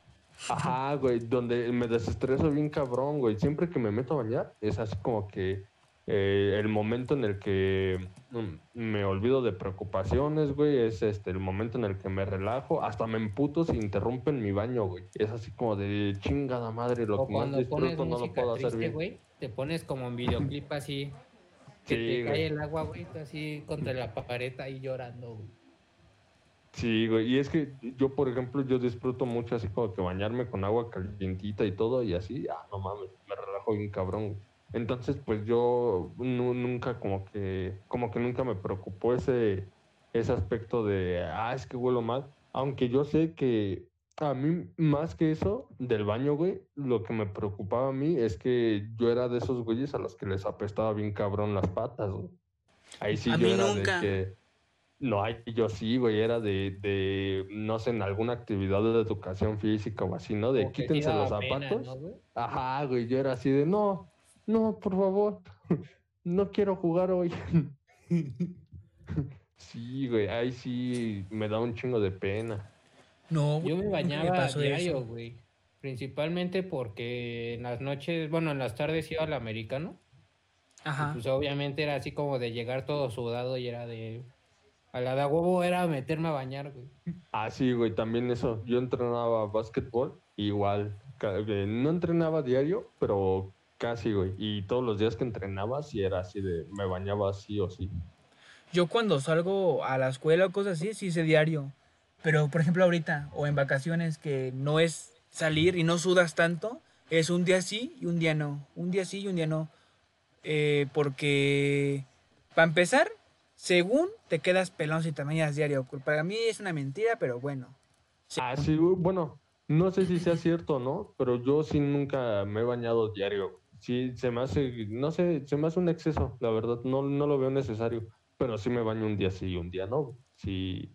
Ajá, güey, donde me desestreso bien cabrón, güey. Siempre que me meto a bañar, es así como que eh, el momento en el que mm, me olvido de preocupaciones, güey. Es este el momento en el que me relajo. Hasta me emputo si interrumpen mi baño, güey. Es así como de chingada madre, lo O que más disfruto no lo puedo hacer triste, bien. güey, te pones como en videoclip así, que Sí, te cae el agua, güey, así contra la pared ahí llorando, güey. Sí, güey. Y es que yo, por ejemplo, yo disfruto mucho así como que bañarme con agua calientita y todo y así. Ah, no mames, me relajo bien cabrón. güey. Entonces, pues yo nu- nunca como que, como que nunca me preocupó ese, ese aspecto de, ah, es que huelo mal. Aunque yo sé que a mí, más que eso, del baño, güey, lo que me preocupaba a mí es que yo era de esos güeyes a los que les apestaba bien cabrón las patas, güey. Ahí sí A yo mí era nunca. de que... No, ahí yo sí, güey, era de, de, no sé, en alguna actividad de educación física o así, ¿no? De Como quítense los pena, zapatos. ¿no, güey? Ajá, güey, yo era así de, no, no, por favor, [laughs] no quiero jugar hoy. [laughs] Sí, güey, ahí sí me da un chingo de pena. No, Yo me bañaba diario, eso. güey. Principalmente porque en las noches, bueno, en las tardes iba al americano. Ajá. Pues obviamente era así como de llegar todo sudado y era de... A la de huevo era meterme a bañar, güey. Ah, sí, güey, también eso. Yo entrenaba básquetbol, igual. eh, No entrenaba diario, pero casi, güey. Y todos los días que entrenaba, sí era así de, me bañaba sí o sí. Yo cuando salgo a la escuela o cosas así, sí hice diario. Pero, por ejemplo, ahorita o en vacaciones que no es salir y no sudas tanto, es un día sí y un día no. Un día sí y un día no. Eh, porque, para empezar, según te quedas pelón si te bañas diario. Para mí es una mentira, pero bueno. Sí. Ah, sí, bueno, no sé si sea cierto o no, pero yo sí nunca me he bañado diario. Sí, se me hace, no sé, se me hace un exceso, la verdad, no, no lo veo necesario, pero sí me baño un día sí y un día no. Sí,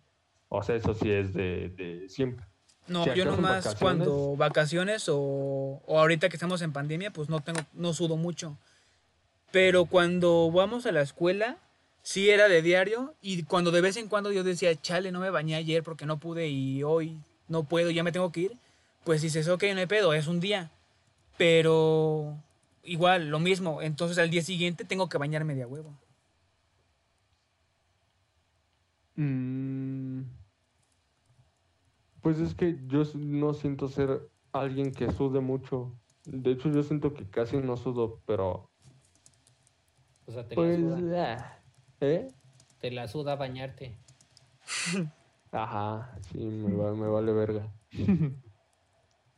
o sea, eso sí es de, de siempre. No, Si yo nomás vacaciones- cuando vacaciones o, o ahorita que estamos en pandemia, pues no tengo, no sudo mucho. Pero cuando vamos a la escuela, sí era de diario. Y cuando de vez en cuando yo decía, chale, no me bañé ayer porque no pude y hoy no puedo, ya me tengo que ir. Pues dices, ok, no hay pedo, es un día. Pero igual, lo mismo. Entonces al día siguiente tengo que bañarme de a huevo. Mm, Pues es que yo no siento ser alguien que sude mucho. De hecho, yo siento que casi no sudo, pero O sea, te pues, la suda. ah, ¿eh? Te la suda bañarte. [laughs] Ajá, sí, me, va- me vale verga. [laughs]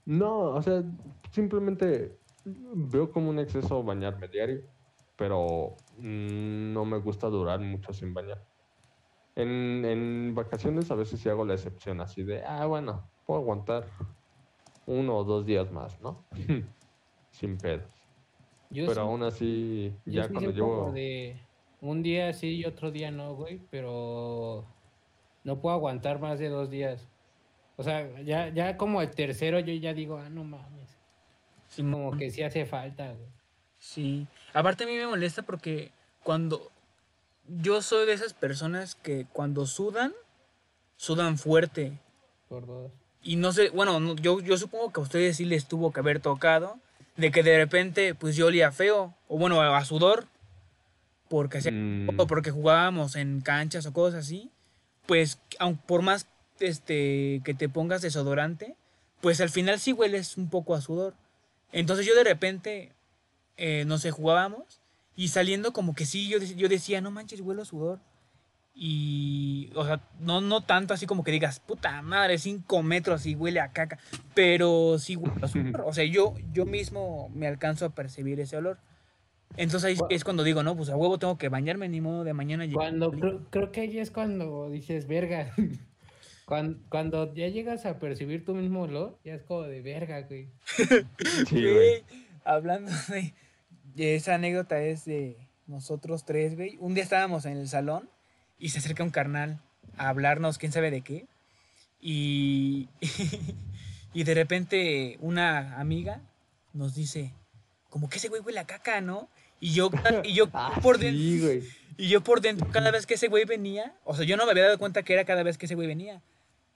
No, o sea, simplemente veo como un exceso bañarme diario, pero mm, no me gusta durar mucho sin bañar. En, en vacaciones a veces sí hago la excepción, así de, ah, bueno, puedo aguantar uno o dos días más, ¿no? [laughs] Sin pedos. Yo Pero sí- aún así, yo ya sí cuando llevo... de un día sí y otro día no, güey, pero no puedo aguantar más de dos días. O sea, ya, ya como el tercero yo ya digo, ah, no mames. Simón. Como que sí hace falta, güey. Sí. Aparte a mí me molesta porque cuando yo soy de esas personas que cuando sudan, sudan fuerte. Por dos. Y no sé, bueno, no- yo, yo supongo que a ustedes sí les tuvo que haber tocado de que de repente pues yo olía feo, o bueno, a sudor, porque, hacía- Mm, o porque jugábamos en canchas o cosas así, pues aun por más este, que te pongas desodorante, pues al final sí hueles un poco a sudor. Entonces yo de repente, eh, no sé, jugábamos y saliendo como que sí, yo, yo decía, no manches, huelo a sudor. Y, o sea, no, no tanto así como que digas, puta madre, cinco metros y huele a caca, pero sí huele a sudor. O sea, yo, yo mismo me alcanzo a percibir ese olor. Entonces ahí es cuando digo, no, pues a huevo tengo que bañarme, ni modo de mañana Cuando creo que ahí es cuando dices, verga. [laughs] Cuando, cuando ya llegas a percibir tu mismo olor, ya es como de verga, güey. [laughs] sí, güey. Güey, hablando de, de esa anécdota es de nosotros tres, güey. Un día estábamos en el salón y se acerca un carnal a hablarnos, quién sabe de qué. Y, [laughs] y de repente una amiga nos dice, como que ese güey huele a caca, ¿no? Y yo, y yo [laughs] Ah, por dentro, sí, güey. y yo por dentro, cada vez que ese güey venía, o sea, yo no me había dado cuenta que era cada vez que ese güey venía.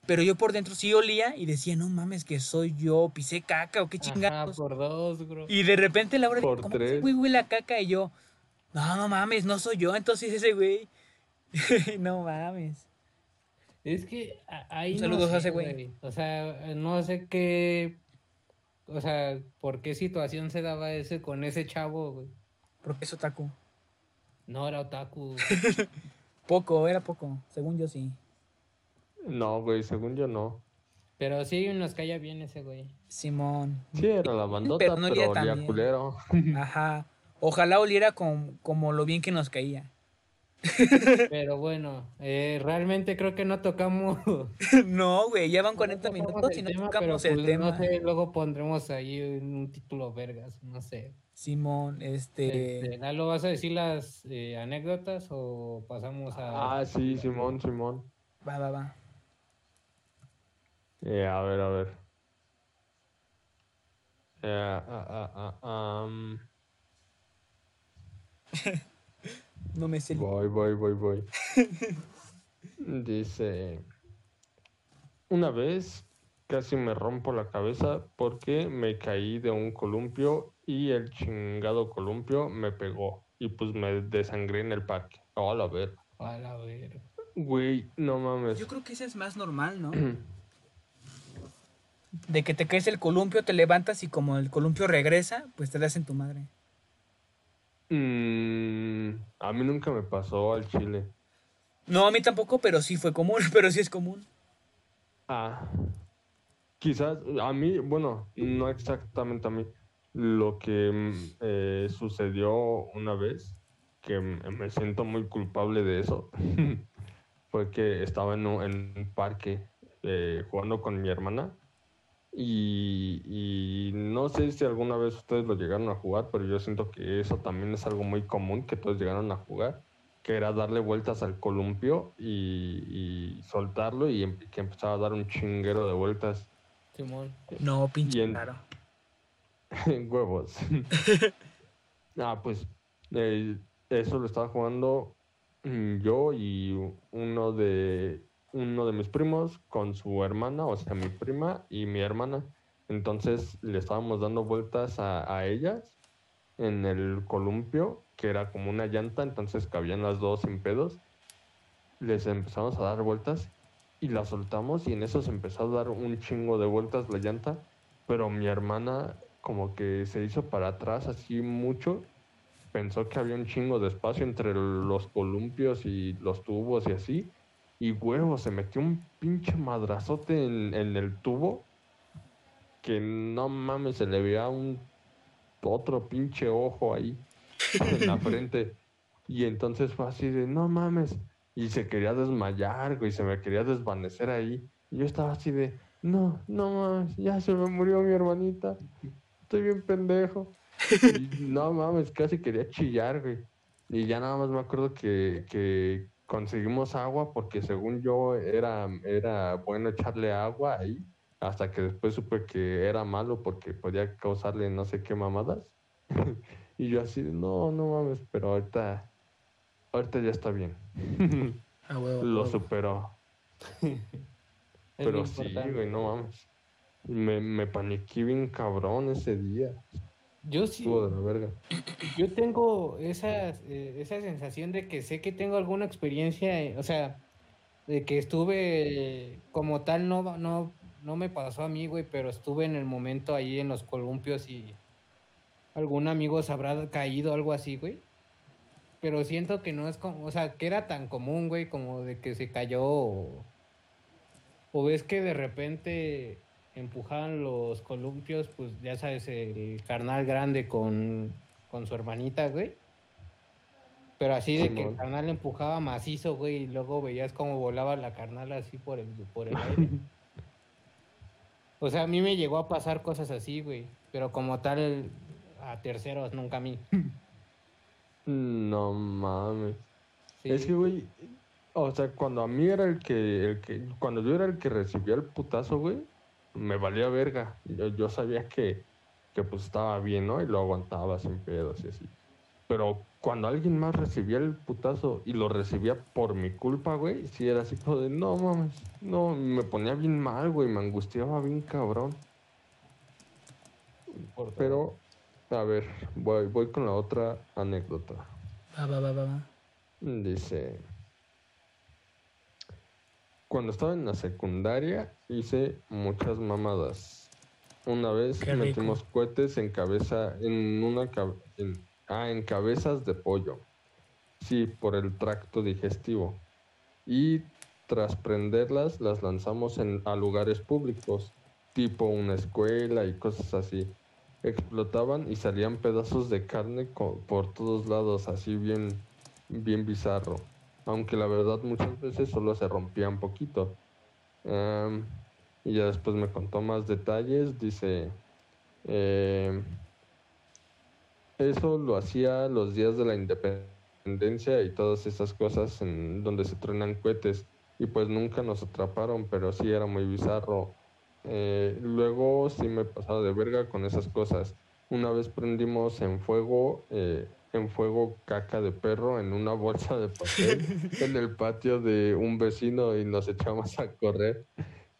Pero yo por dentro sí olía y decía, no mames, que soy yo, pisé caca o qué Ajá, chingados. por dos, bro. Y de repente Laura dijo, Por ¿cómo que ese tres. güey huele a caca? Y yo, no, no mames, no soy yo, entonces ese güey. [laughs] no mames. Es que ahí Un no saludo a sé, ese güey. O sea, no sé qué. O sea, por qué situación se daba ese con ese chavo, güey. Porque es otaku. No era otaku. [laughs] Poco, era poco, según yo sí. No, güey, según yo no. Pero sí nos caía bien ese güey. Simón. Sí, era la bandota, Pero pero, no olía tan olía culero. [laughs] Ajá. Ojalá oliera con- como lo bien que nos caía. [laughs] Pero bueno, eh, realmente creo que no tocamos. [laughs] no, güey, ya van no 40 tocamos minutos y no tema, tocamos pero, el pues, tema. No sé, luego pondremos ahí un título vergas, no sé. Simón, este. Este, Lalo, ¿vas a decir las eh, anécdotas o pasamos a. Ah, sí, Simón, Simón. Va, va, va. Eh, a ver, a ver. Eh, ah, ah, ah, [laughs] No me sé. voy, voy, voy, voy. [laughs] Dice, una vez casi me rompo la cabeza porque me caí de un columpio y el chingado columpio me pegó y pues me desangré en el parque. Oh, la ver. A la verga. Güey, no mames. Yo creo que ese es más normal, ¿no? [clears throat] De que te caes el columpio, te levantas y como el columpio regresa, pues te das en tu madre. Mm, a mí nunca me pasó al chile. No, a mí tampoco, pero sí fue común, [laughs] pero sí es común. Ah, quizás a mí, bueno, no exactamente a mí. Lo que mm, eh, sucedió una vez, que m- me siento muy culpable de eso, [laughs] fue que estaba en un, en un parque eh, jugando con mi hermana y, y no sé si alguna vez ustedes lo llegaron a jugar, pero yo siento que eso también es algo muy común que todos llegaron a jugar, que era darle vueltas al columpio y, y soltarlo y em- que empezaba a dar un chinguero de vueltas Simón. No, pinche en- claro. en [laughs] huevos. [laughs] ah, pues eh, eso lo estaba jugando mm, yo y uno de uno de mis primos con su hermana, o sea, mi prima y mi hermana. Entonces le estábamos dando vueltas a, a ellas en el columpio, que era como una llanta, entonces cabían las dos sin pedos. Les empezamos a dar vueltas y la soltamos y en eso se empezó a dar un chingo de vueltas la llanta, pero mi hermana como que se hizo para atrás así mucho, pensó que había un chingo de espacio entre los columpios y los tubos y así, y huevo, se metió un pinche madrazote en, en el tubo que no mames, se le veía un otro pinche ojo ahí en la [laughs] frente. Y entonces fue así de, no mames. y se quería desmayar, güey, se me quería desvanecer ahí. Y yo estaba así de, no, no mames, ya se me murió mi hermanita, estoy bien pendejo. Y no mames, casi quería chillar, güey. Y ya nada más me acuerdo que, que conseguimos agua porque según yo era, era bueno echarle agua ahí, hasta que después supe que era malo porque podía causarle no sé qué mamadas. [laughs] y yo así, no, no mames, pero ahorita, ahorita ya está bien. [laughs] Ah, huevo, Lo huevo. superó. [laughs] Pero sí, güey, no mames. Me, me paniqué bien cabrón ese día. Yo sí, Estuvo de la verga. yo tengo esa, esa sensación de que sé que tengo alguna experiencia, eh, o sea, de que estuve como tal, no, no, no me pasó a mí, güey, pero estuve en el momento ahí en los columpios y algún amigo se habrá caído, algo así, güey. Pero siento que no es como, o sea, que era tan común, güey, como de que se cayó o, o ves que de repente empujaban los columpios, pues ya sabes, el carnal grande con, con su hermanita, güey. Pero así de que el carnal empujaba macizo, güey, y luego veías cómo volaba la carnal así por el, por el aire. [laughs] O sea, a mí me llegó a pasar cosas así, güey. Pero como tal, a terceros, nunca a mí. No mames. Sí. Es que, güey, o sea, cuando a mí era el que, el que, cuando yo era el que recibía el putazo, güey, me valía verga. Yo, yo sabía que, que pues estaba bien, ¿no? Y lo aguantaba sin pedos y así. Pero cuando alguien más recibía el putazo y lo recibía por mi culpa, güey, sí era así como de, no mames, no, me ponía bien mal, güey, me angustiaba bien cabrón. Pero, a ver, voy, voy con la otra anécdota. Va, va, va, va, va. Dice, cuando estaba en la secundaria hice muchas mamadas. Una vez Qué rico. metimos cohetes en cabeza, en una en, ah, en cabezas de pollo. Sí, por el tracto digestivo. Y tras prenderlas, las lanzamos en, a lugares públicos, tipo una escuela y cosas así. Explotaban y salían pedazos de carne por todos lados, así bien, bien bizarro. Aunque la verdad muchas veces solo se rompía un poquito. Y ya después me contó más detalles. Dice, em, eso lo hacía los días de la independencia y todas esas cosas en donde se truenan cohetes. Y pues nunca nos atraparon, pero sí era muy bizarro. Eh, luego sí me pasaba de verga con esas cosas. Una vez prendimos en fuego, eh, en fuego caca de perro en una bolsa de papel [laughs] en el patio de un vecino y nos echamos a correr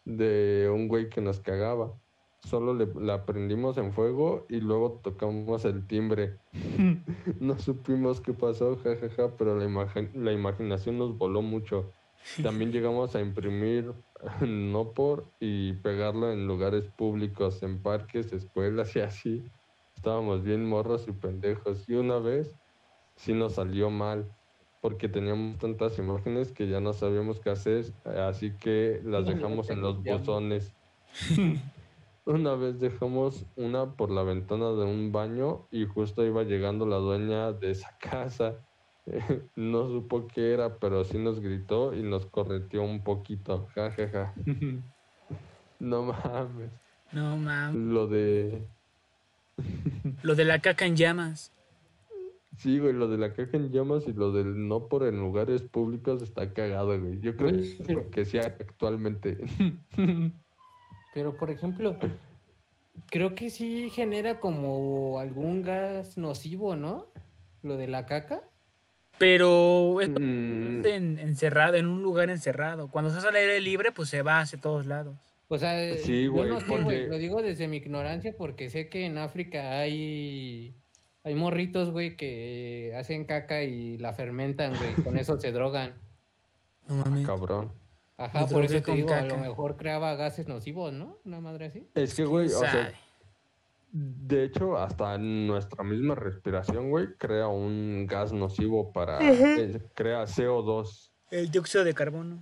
de un güey que nos cagaba. Solo le, la prendimos en fuego y luego tocamos el timbre. [laughs] no supimos qué pasó, jajaja, pero la, imagen- la imaginación nos voló mucho. También llegamos a imprimir no por y pegarlo en lugares públicos, en parques, escuelas y así. Estábamos bien morros y pendejos. Y una vez sí nos salió mal porque teníamos tantas imágenes que ya no sabíamos qué hacer, así que las dejamos en los buzones. [laughs] Una vez dejamos una por la ventana de un baño y justo iba llegando la dueña de esa [laughs] casa. No supo qué era, pero sí nos gritó y nos correteó un poquito. Ja, ja, ja. [laughs] No mames. No mames. Lo de. [laughs] Lo de la caca en llamas. Sí, güey, lo de la caja en llamas y lo del no por en lugares públicos está cagado, güey. Yo creo que sí actualmente. [laughs] Pero, por ejemplo, creo que sí genera como algún gas nocivo, ¿no? Lo de la caca. Pero es Mm, en- encerrado, en un lugar encerrado. Cuando estás al aire libre, pues se va hacia todos lados. O sea, Sí, yo no sé, porque- güey, lo digo desde mi ignorancia porque sé que en África hay hay morritos, güey, que hacen caca y la fermentan, güey, con eso se drogan. [laughs] No mames. cabrón. Ajá, por eso te digo, a lo caca. mejor creaba gases nocivos, ¿no? Una madre así. Es que, güey, o sea, de hecho, hasta nuestra misma respiración, güey, crea un gas nocivo para. Eh, crea CO2. El dióxido de carbono.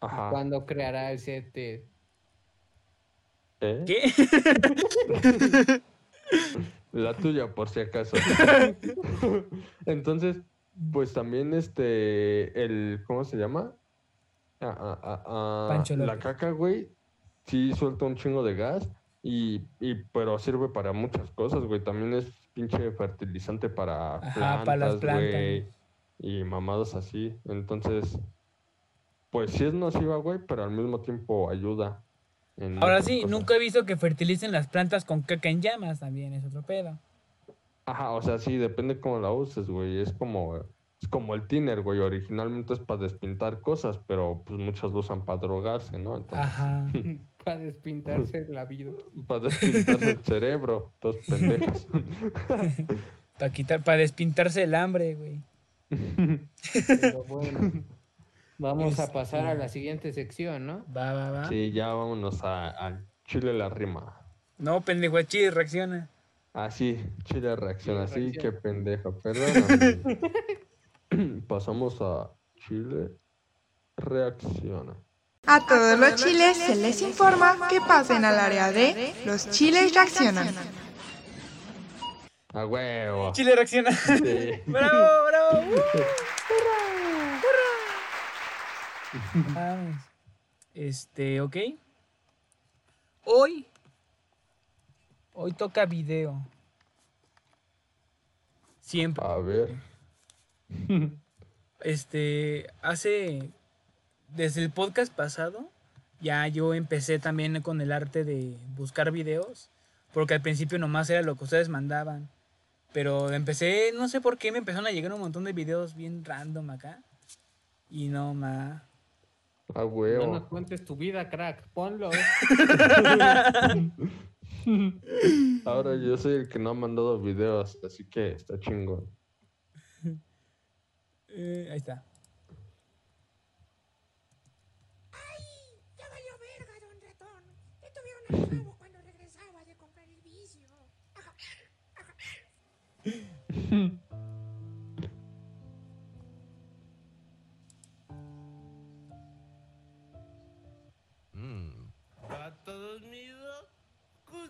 Ajá. ¿Cuándo creará el CT? ¿Eh? ¿Qué? [laughs] La tuya, por si acaso. [laughs] Entonces, pues también este, el, ¿cómo se llama? Ah, ah, ah, ah, Pancho la caca, güey, sí suelta un chingo de gas, y, y, pero sirve para muchas cosas, güey. También es pinche fertilizante para Ajá, para las plantas, plantas. güey, y mamadas así. Entonces, pues sí es nociva, güey, pero al mismo tiempo ayuda. En Ahora muchas sí, cosas. nunca he visto que fertilicen las plantas con caca en llamas también, es otro pedo. Ajá, o sea, sí, depende cómo la uses, güey. Es como, es como el tiner, güey. Originalmente es para despintar cosas, pero pues muchos lo usan para drogarse, ¿no? Entonces, Ajá. [laughs] [laughs] Para despintarse la vida. para despintarse el cerebro, dos pendejos. [laughs] Para quitar, para despintarse el hambre, güey. Pero bueno. Vamos a pasar a Este- la siguiente sección, ¿no? Va, va, va. Sí, ya vámonos a, a Chile la rima. No, pendejo, chile, reacciona. Ah, sí, Chile reacciona, Chile sí, qué pendejo, perdóname. [laughs] Pasamos a Chile reacciona. A todos los chiles se les informa que pasen al área de los chiles reaccionan. A huevo. Chile reacciona. Sí. [laughs] bravo, bravo. ¡Uh! [laughs] Este, ok. Hoy. Hoy toca video. Siempre. A ver. Este, hace, desde el podcast pasado, ya yo empecé también con el arte de buscar videos, porque al principio nomás era lo que ustedes mandaban, pero empecé, no sé por qué, me empezaron a llegar un montón de videos bien random acá, y no más. A No huevo. nos cuentes tu vida, crack. Ponlo. [laughs] Ahora yo soy el que no ha mandado videos, así que está chingón. Eh, ahí está. Ya valió verga, don ratón. Te tuvieron al nuevo cuando regresaba de comprar el vicio. [laughs]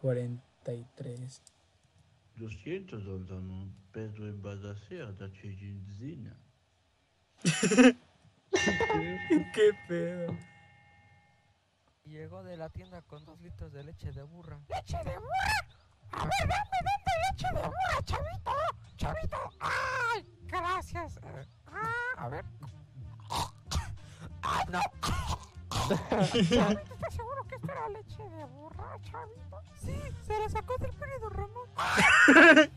43. Lo siento, don Ramón, pero embaracé a la chilindrina. Qué pedo. Llegó de la tienda con dos litros de leche de burra. ¡Leche de burra! A ver, dame, dame leche de burra, chavito. Chavito. ¡Ay! Gracias. Ah, a ver. ¡Ah, no! Chavito, [laughs] ¿estás seguro que esto era leche de burra, chavito? Sí, se la sacó del pene de Ramón.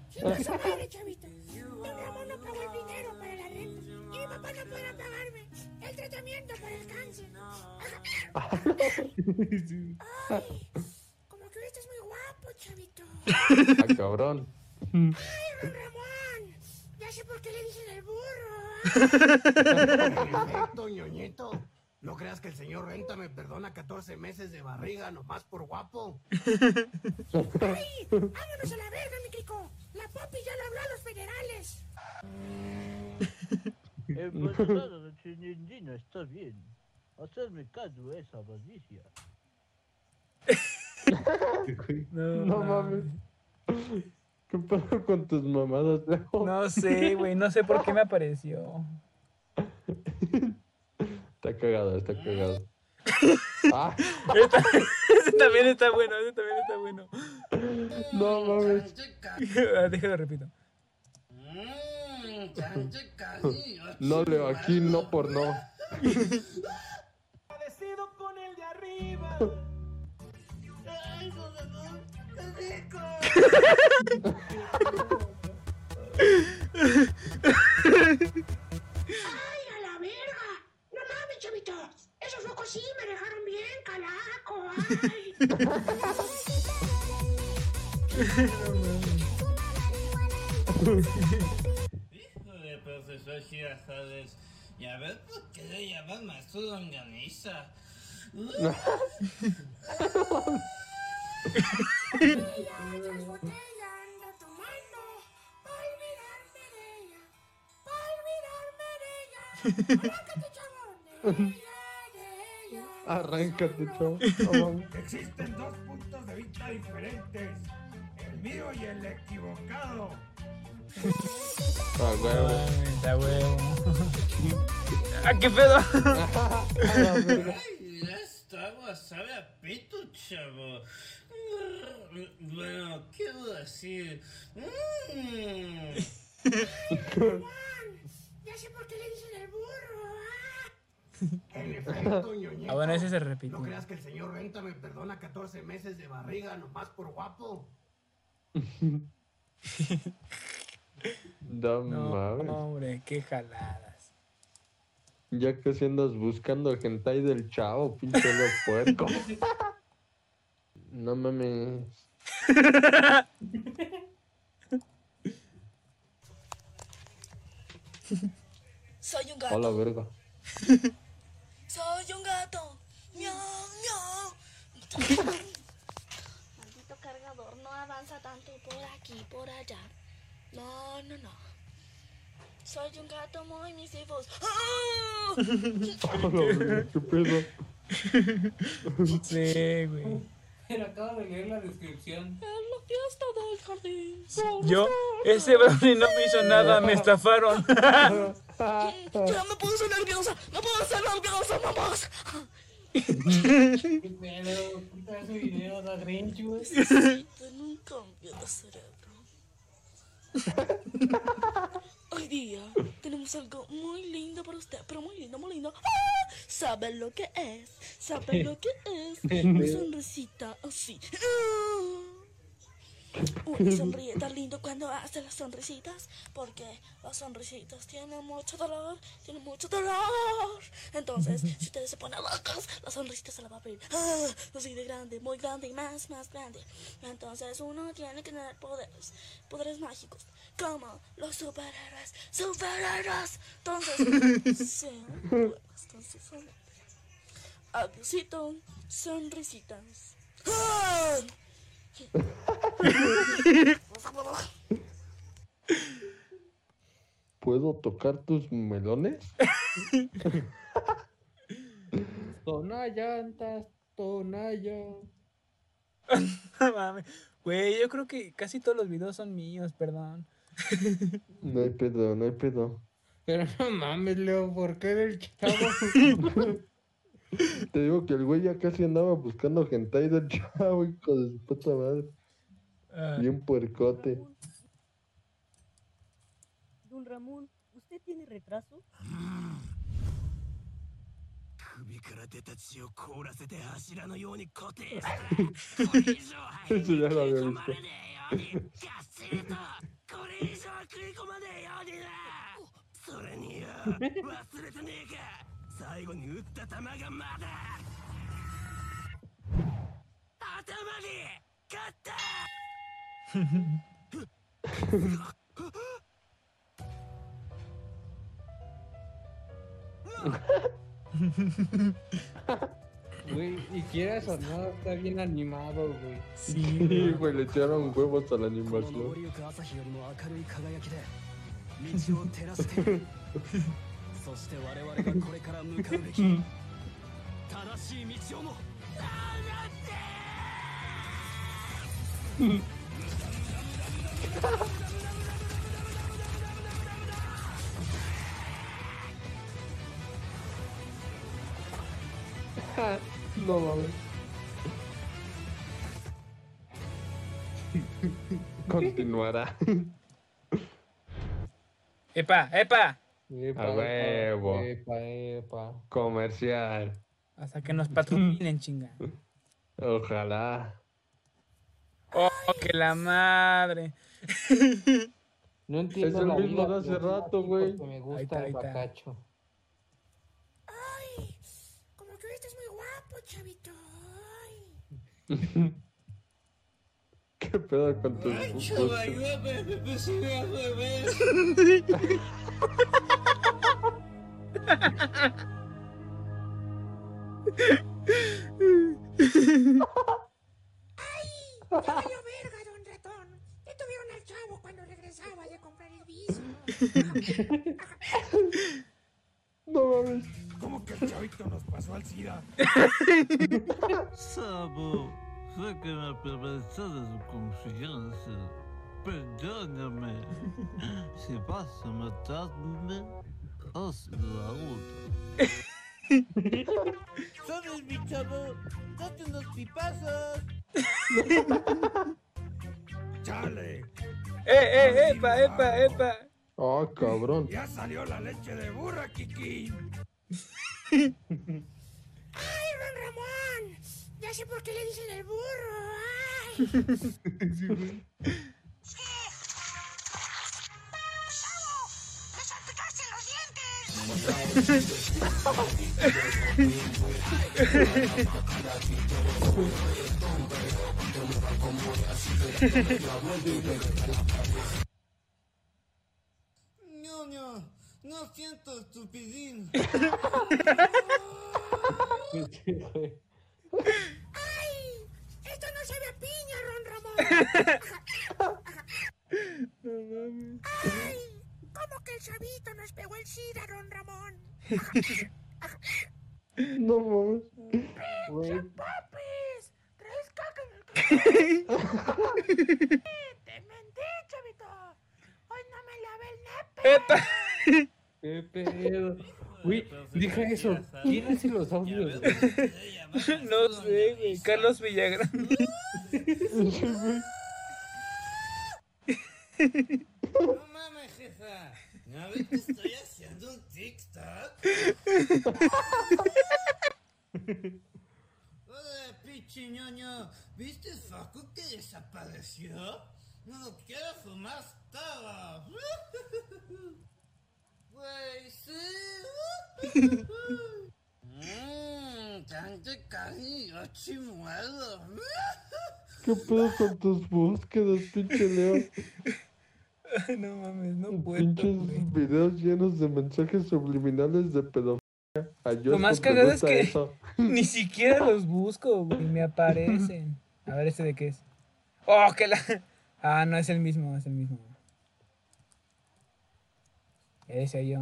¡Chinga [laughs] su madre, chavito! Don Ramón no pagó el dinero para la renta. Y mi papá no podrá pagarme el tratamiento para el cáncer. [laughs] Ay, como que ahorita es muy guapo, chavito. Ah, cabrón. ¡Ay, don Ramón! Ya sé por qué le dicen el burro. Perfecto, ñoñito. No creas que el señor Renta me perdona 14 meses de barriga nomás por guapo. [laughs] ¡Ay! ¡Vámonos a la verga, mi Kiko! La Popi ya le habló a los federales. [laughs] Embarazada a la chilindrina está bien. Hacerme caso a esa avaricia. [laughs] No, No mames. ¿Qué pedo con tus mamadas? No sé, güey, no sé por qué me apareció. Está cagado, está cagado. [laughs] Ah, Ese también está bueno, ese también está bueno. no mames. [laughs] Ah, Déjalo, repito. No, Leo, aquí no por no. [laughs] ¡Ay, a la verga! ¡No mames, chavito! Esos locos sí me dejaron bien, calaco. ¡Ay! Híjole, pero se Y a ver por qué le llaman maestro longaniza. De de. Arráncate, chabón, Arráncate, chavo. [laughs] Existen dos puntos de vista diferentes. El mío y el equivocado. Ah, huevo. Está huevo. [laughs] ¡Ah, qué pedo! [laughs] Ay, esta agua sabe a pito, chavo. Bueno, quiero decir. mm, Ya sé por qué le dicen el burro. ah. En efecto, [laughs] ñoñito. Ah, bueno, ese se repite. No creas que el señor Renta me perdona 14 meses de barriga nomás por guapo. [laughs] No, No, mames. hombre, qué jaladas. Ya casi andas buscando el hentai del chavo, pinche lo puerco. [laughs] No mames. Soy un gato. la verga. Soy un gato. Miau, miau. Maldito cargador, no avanza tanto por aquí, por allá. No, no, no. Soy un gato muy misifos. [laughs] ¡Ah! Qué pedo. [laughs] Sí, güey. [laughs] Pero acabo de leer la descripción. En la fiesta del jardín. Yo, ese brownie no me hizo nada, me estafaron. [laughs] [laughs] Ya me puse nerviosa. Me puse nerviosa, mamás. ¿Qué pedo? Quita ese video, da Grinch, güey. Necesito un cambio de cerebro. Hoy día tenemos algo muy lindo para usted, pero muy lindo, muy lindo. ¡Ah! ¿Sabe lo que es? ¿Sabe lo que es? [laughs] Una sonrisita así. ¡Ah! Uno [laughs] sonríe tan lindo cuando hace las sonrisitas, porque las sonrisitas tienen mucho dolor, tienen mucho dolor. Entonces, [laughs] si ustedes se ponen locos, la sonrisita se la va a abrir. ¡Ah! Así de grande, muy grande y más, más grande. Entonces, uno tiene que tener poderes, poderes mágicos, como los superhéroes, superhéroes. Entonces, [laughs] sean con su familia. Adiosito, sonrisitas. ¡Ah! ¿Puedo tocar tus melones? Tonayantas, Tonaya. No [laughs] mames. Güey, yo creo que casi todos los videos son míos, perdón. No hay pedo, no hay pedo. Pero no mames, Leo, ¿por qué del chavo? [laughs] Te digo que el güey ya casi andaba buscando hentai del chavo, hijo de su puta madre. Ah. Bien puercote. Don Ramón, ¿usted tiene retraso? Lo. [laughs] 最後に撃った弾がまだ頭に勝った Güey, y quieras o no, está bien animado, güey. Sí, güey, le echaron huevos a la animación. そして我々がこれから向かうべき正しい道をもうん no mames. Continuará. epa, epa. Epa, A huevo. Epa, epa. Comercial. Hasta que nos patrocinen, chinga. [laughs] Ojalá. Oh, que la madre. [laughs] No entiendo el la mismo vida de hace rato, güey. Me Ahí gusta está, el ahí bacacho. Ay, como que hoy estás muy guapo, chavito. Ay. [laughs] ¿Qué pedo con tus Ay, gustos? chava, ayúdame, me sigue al revés. ¡Ay! ¡Ya valió verga, don ratón! Detuvieron al chavo cuando regresaba de comprar el viso. No mames. ¿Cómo que el chavito nos pasó al SIDA? Sabo, sé que me aprovechó de su confianza. Perdóname. [laughs] Si vas a matarme, hazlo ahora. [laughs] ¡Sobres, mi chavo! ¡Date unos pipazos! [laughs] ¡Chale! ¡Eh, eh, epa, epa, epa! Ah, cabrón. ¡Ya salió la leche de burra, Kiki! ¡Ay, Ron Ramón! Ya sé por qué le dicen el burro. ¡Ay! ¡Me salpicaste los dientes! ¡Ñoño! ¡No siento estupidín! [laughs] ¡Ay! ¡Esto no sabe a piña, Ron Ramón! [laughs] ¡Ay! ¿Cómo que el chavito nos pegó el SIDA, Ron Ramón? No mames. ¡Pinche papis! ¿Traes caca en el? [laughs] ¡Te mentí, chavito! ¡Hoy no me lavé el nepe! ¿Qué pedo? Uy, deja eso. ¿Quién hace los audios? [laughs] No sé, güey. Carlos Villagrán. ¡No mames, jefa! ¿No ves que estoy haciendo un TikTok? Hola, pinche ñoño. ¿Viste el Facu que desapareció? No quiero fumar tabaco. Tanto cariño, chimuelo. ¿Qué pedo con tus búsquedas, pinche Leo? Ay, no mames, no puedo. Pinches güey. videos llenos de mensajes subliminales de pedofilia. Lo más cagado es que eso. [laughs] ni siquiera los busco, güey. Me aparecen. A ver, ¿este de qué es? ¡Oh, que la! [laughs] Ah, no, es el mismo, es el mismo. Ese yo.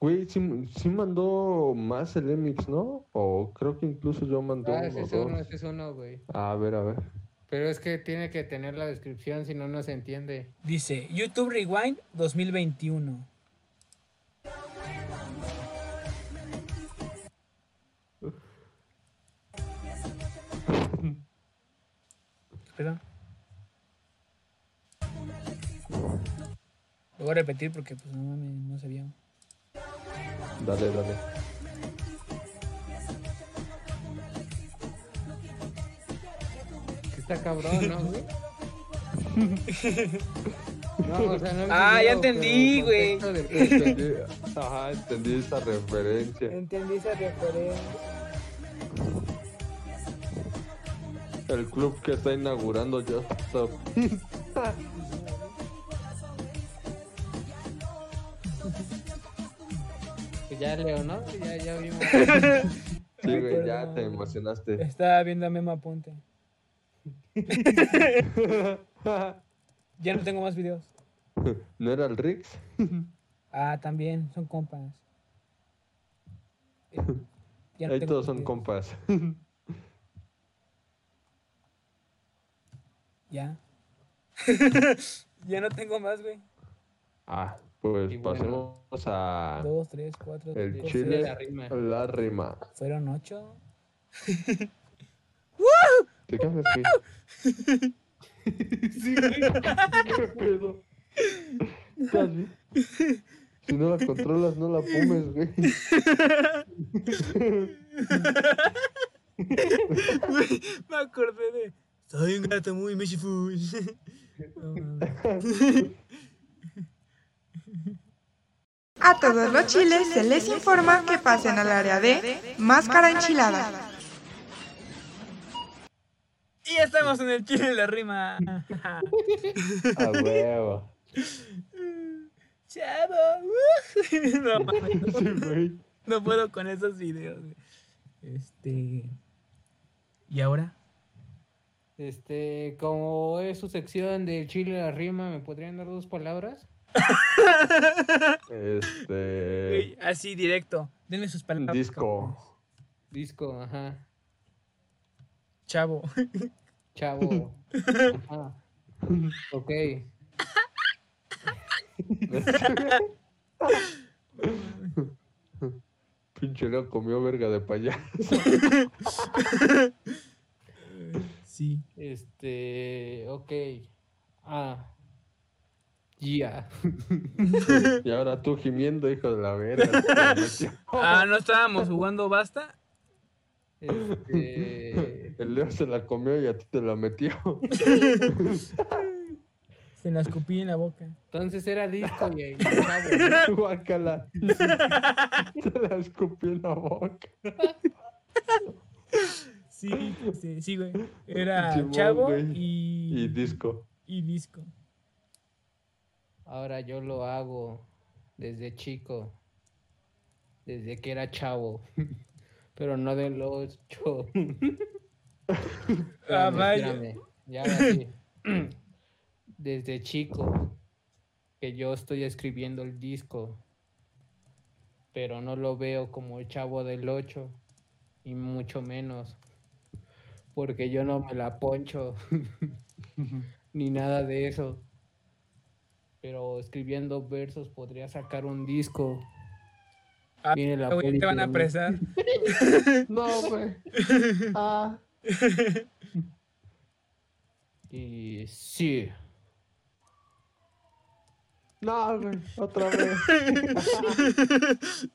Güey, sí, sí mandó más el Emix, ¿no? O creo que incluso yo mandé Ah, uno ese es uno, ese es uno, güey. A ver, a ver. Pero es que tiene que tener la descripción, si no, no se entiende. Dice YouTube Rewind 2021. Espera. [laughs] Lo voy a repetir porque pues no mames, no se vio. Dale, dale. Que Está cabrón, ¿no, güey? [laughs] No, o sea, no Ah, ya entendí, güey. [laughs] Entendí, ajá, entendí esa referencia. Entendí esa referencia. El club que está inaugurando Just Stop. [laughs] ya leo, ¿no? Ya, ya vimos. [laughs] Sí, güey, ya te emocionaste. Estaba viendo a Memo Apunte. [laughs] Ya no tengo más videos. ¿No era el Rix? Ah, también, son compas. Ya no Ahí todos son videos. compas. Ya. [laughs] ya no tengo más, güey. Ah, pues Y bueno. pasemos a Dos, tres, cuatro, el cinco, chile, seis. la rima. la rima. Fueron ocho. ¿Te cambias, güey? Sí, güey. [laughs] ¿Qué pedo? ¿Estás? Si no la controlas, no la güey. Güey, me acordé de. Soy un gato muy mechiful. [laughs] A todos los chiles se les informa que pasen al área de máscara enchilada. y estamos en el chile de la rima. A huevo. chavo. [laughs] no, mames, no, no puedo con esos videos. Este. ¿Y ahora? Este, como es su sección de Chile a la rima, ¿me podrían dar dos palabras? Este. Así directo. Denle sus palabras. Disco. Disco, ajá. Chavo. Chavo. [laughs] Ajá. Ok. Pinche Leo comió verga de payaso. [laughs] Sí. Este, ok. Ah. Ya. Y ahora tú gimiendo, hijo de la verga. Ah, ¿no estábamos jugando basta? Este, El Leo se la comió y a ti te la metió. Se la escupí en la boca. entonces era disco y y chavo. Guácala. Se la escupió en la boca. Sí, sí, sí, güey. Era chavo güey. y, Y disco. y disco. Ahora yo lo hago desde chico. Desde que era chavo. [laughs] Pero no del 8. [laughs] Ah, vaya. Ya sí. [clears throat] Desde chico que yo estoy escribiendo el disco. Pero no lo veo como el chavo del 8. Y mucho menos. Porque yo no me la poncho. [laughs] Ni nada de eso. Pero escribiendo versos podría sacar un disco. Ah, Viene la güey, te van a peli apresar. [laughs] No, güey. [laughs] Ah. Y sí. No, güey. Otra vez. [laughs]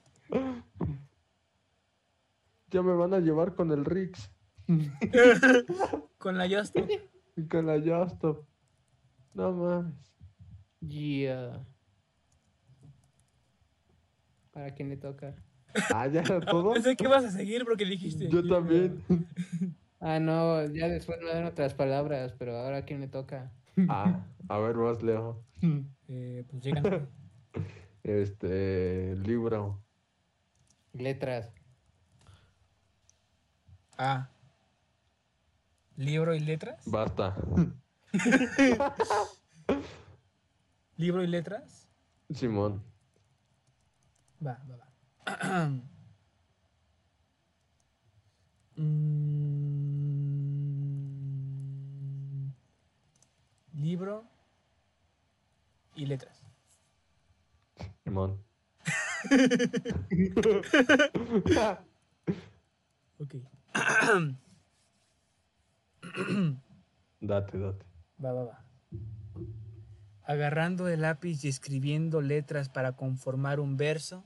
ya me van a llevar con el Rix. Con la Justo. Y con la Justop. No mames. Yeah. ¿Para quién le toca? Ah, ya era [laughs] todo. Pensé que ibas a seguir porque dijiste. Yo también. [laughs] Ah, no, ya después me dan otras palabras, pero ahora ¿a quién le toca? [laughs] Ah, a ver, más Leo. Eh, pues llegan. Este. Libro. Letras. Ah. ¿Libro y letras? Basta. ¿Libro y letras? Simón. Va, va, va. [clears throat] Mm, libro y letras. Simón. [laughs] Ok. [clears throat] Date, date. Va, va, va. Agarrando el lápiz y escribiendo letras para conformar un verso,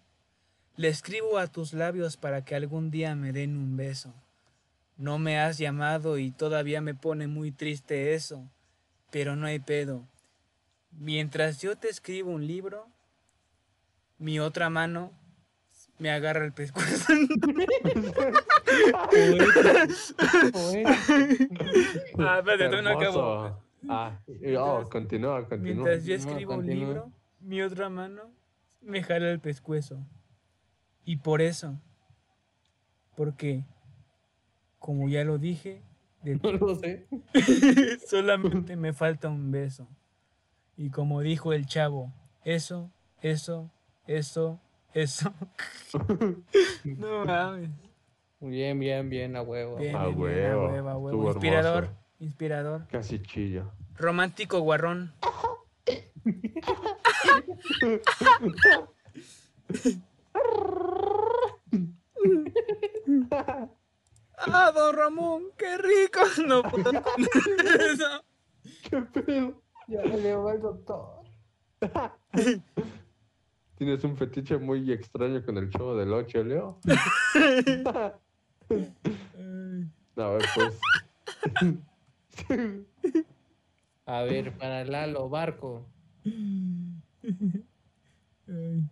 le escribo a tus labios para que algún día me den un beso. No me has llamado y todavía me pone muy triste eso, pero no hay pedo. Mientras yo te escribo un libro, mi otra mano me agarra el pescuezo. [laughs] ah, espérate, todavía no acabo. Ah, [laughs] y- oh, continúa, continúa. Mientras yo No, escribo un libro, mi otra mano me jala el pescuezo. Y por eso, porque, como ya lo dije, de [laughs] No lo sé. [laughs] solamente me falta un beso. Y como dijo el chavo, eso, eso, eso, eso. no mames. Bien, bien, bien, a huevo. Bien, A bien, bien, huevo, a huevo, a huevo. estuvo Inspirador, hermoso. Inspirador. Casi chillo. Romántico guarrón. ¡Ah, don Ramón! ¡Qué rico! [laughs] No puedo con eso. ¿Qué pedo? Ya me llevó el doctor. Tienes un fetiche muy extraño con el chavo del 8, Leo. [laughs] [laughs] A ver, pues. A ver, para Lalo, barco. Ay,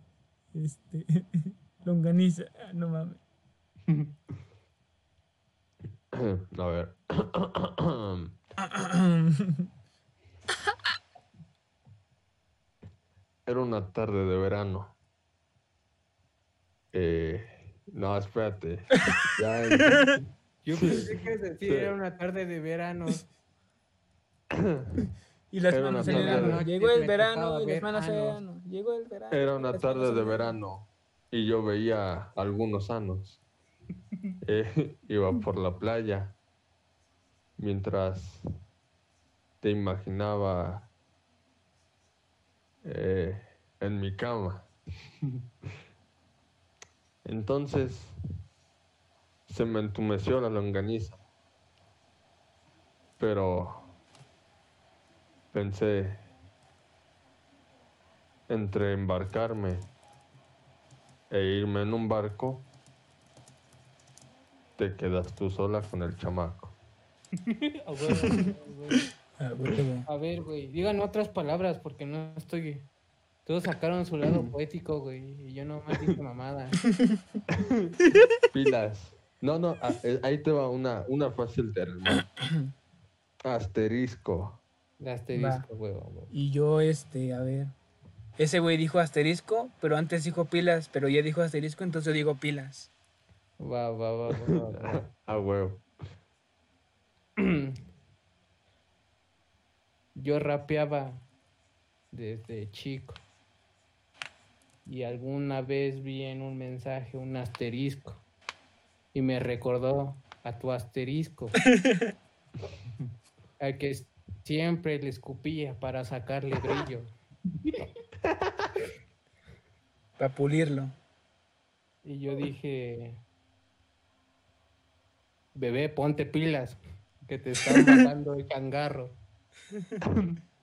este. [laughs] Longaniza. Ah, No mames. A ver. [coughs] era una tarde de verano. Eh, no, espérate. Ya en- Yo pensé que decir Sí. era una tarde de verano. [laughs] Y las Era manos una en el tarde ano. de- Llegó el verano y las manos en el anos. ano. Llegó el verano. Era una tarde de verano y yo veía algunos sanos. [laughs] Eh, iba por la playa mientras te imaginaba eh, en mi cama. [laughs] Entonces se me entumeció la longaniza, pero pensé entre embarcarme e irme en un barco, te quedas tú sola con el chamaco. [laughs] A a. Ah. A ver, güey, digan otras palabras porque no estoy. Todos sacaron su lado [clears throat] poético, güey, y yo nomás dije mamada. [laughs] Pilas. No, no, a- eh, ahí te va una, una fácil término. [clears throat] Asterisco. Asterisco, güey. Y yo, este, a ver. Ese güey dijo asterisco, pero antes dijo pilas, pero ya dijo asterisco, entonces yo digo pilas. Va, va, va, va, va. A [laughs] huevo. [clears throat] Yo rapeaba desde chico. Y alguna vez vi en un mensaje un asterisco. Y me recordó a tu asterisco. [laughs] al que siempre le escupía para sacarle brillo. Para pulirlo. Y yo dije, bebé, ponte pilas, que te están [laughs] bajando el cangarro.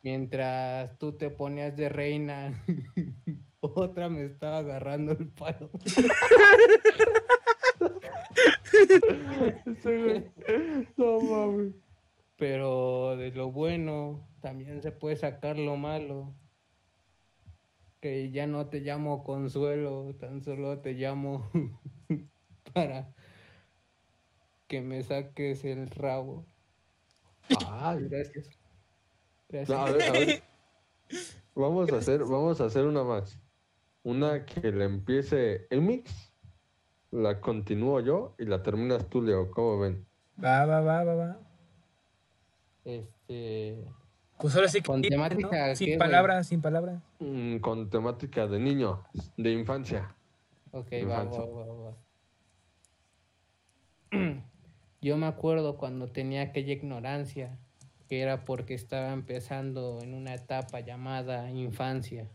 Mientras tú te ponías de reina, [laughs] otra me estaba agarrando el palo. [laughs] No mames. Pero de lo bueno también se puede sacar lo malo. Que ya no te llamo consuelo, tan solo te llamo [laughs] para que me saques el rabo. Ay, Gracias. Gracias. No, a ver, a ver. [laughs] Vamos a hacer, vamos a hacer una más. Una que le empiece el mix, la continúo yo y la terminas tú, Leo. ¿Cómo ven? Va, va, va, va, va. Este. Pues ahora sí que Con ¿no? temática, sin palabras, sin palabras. Mm, con temática de niño, de infancia. Ok, va, Infancia. va, va, va. [clears throat] Yo me acuerdo cuando tenía aquella ignorancia, que era porque estaba empezando en una etapa llamada infancia.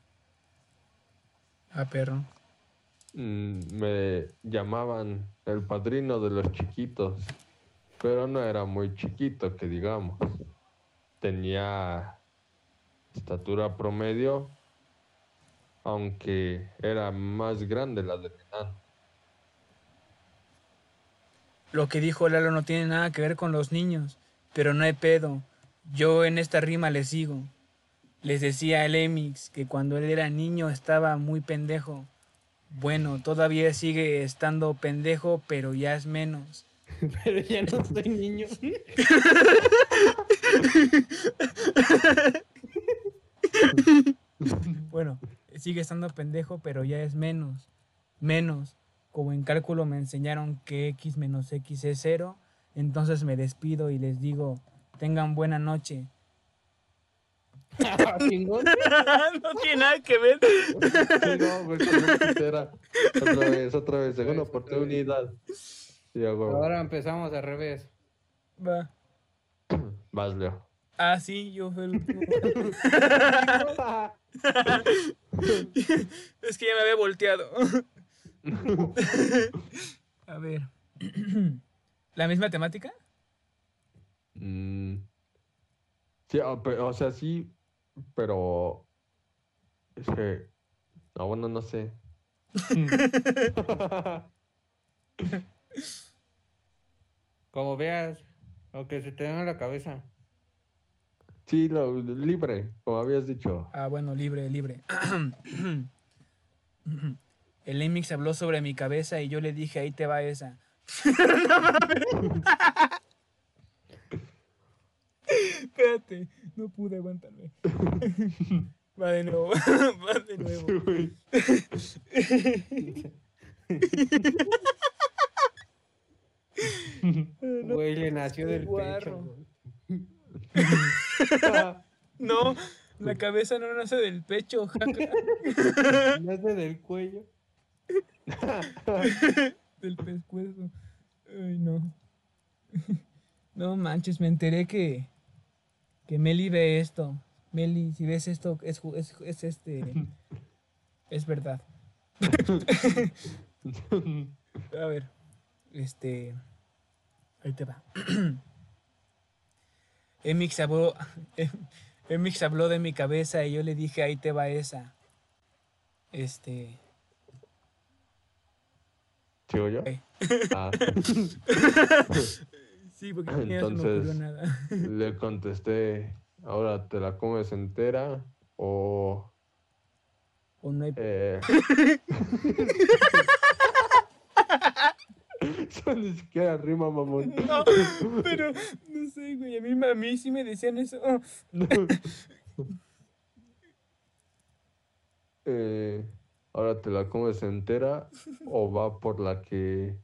Ah, perro. Mm, me llamaban el padrino de los chiquitos, pero no era muy chiquito, que digamos. Tenía estatura promedio, aunque era más grande la del enano. Lo que dijo Lalo no tiene nada que ver con los niños, pero no hay pedo. Yo en esta rima le sigo. Les decía el Emix que cuando él era niño estaba muy pendejo. Bueno, todavía sigue estando pendejo, pero ya es menos. [laughs] Pero ya no soy niño. Bueno, sigue estando pendejo, pero ya es menos. Menos. Como en cálculo me enseñaron que x menos x es cero, entonces me despido y les digo, tengan buena noche. Chingón. [laughs] no tiene nada que ver. no, pues no quisiera. Otra vez, otra vez, segunda oportunidad. Sí. Ahora empezamos al revés. Va. [clears throat] Vas, Leo. Ah, sí, yo fui el último. [laughs] es que ya me había volteado. A ver. [clears throat] ¿La misma temática? Mm. Sí, o, pe- o sea, sí, pero es que, no, bueno, no sé. [laughs] [laughs] Como veas, lo que se te da en la cabeza. Sí, lo libre, como habías dicho. Ah, bueno, libre, libre. [clears throat] El Emix habló sobre mi cabeza y yo le dije, ahí te va esa. [laughs] Espérate, no pude aguantarme. [laughs] Va de nuevo. [laughs] Va de nuevo. Güey, le nació del guarro. pecho. No, [laughs] la cabeza no nace del pecho. Nace del cuello. [laughs] del pescuezo. Ay, no. No manches, me enteré que, que Meli ve esto. Meli, si ves esto, es, ju- es, es este. Es verdad. [laughs] A ver, este. Ahí te va. [clears throat] Emix habló, [laughs] Emix habló de mi cabeza y yo le dije, ahí te va esa. Este. ¿Sigo yo? [laughs] Ah. [laughs] Sí, porque ni no Entonces nada. le contesté, ahora te la comes entera o... O no hay... eh, Eso [laughs] ni siquiera rima, mamón. [laughs] No, pero no sé, güey. A mí, a mí sí me decían eso. [laughs] Eh, ahora te la comes entera o va por la que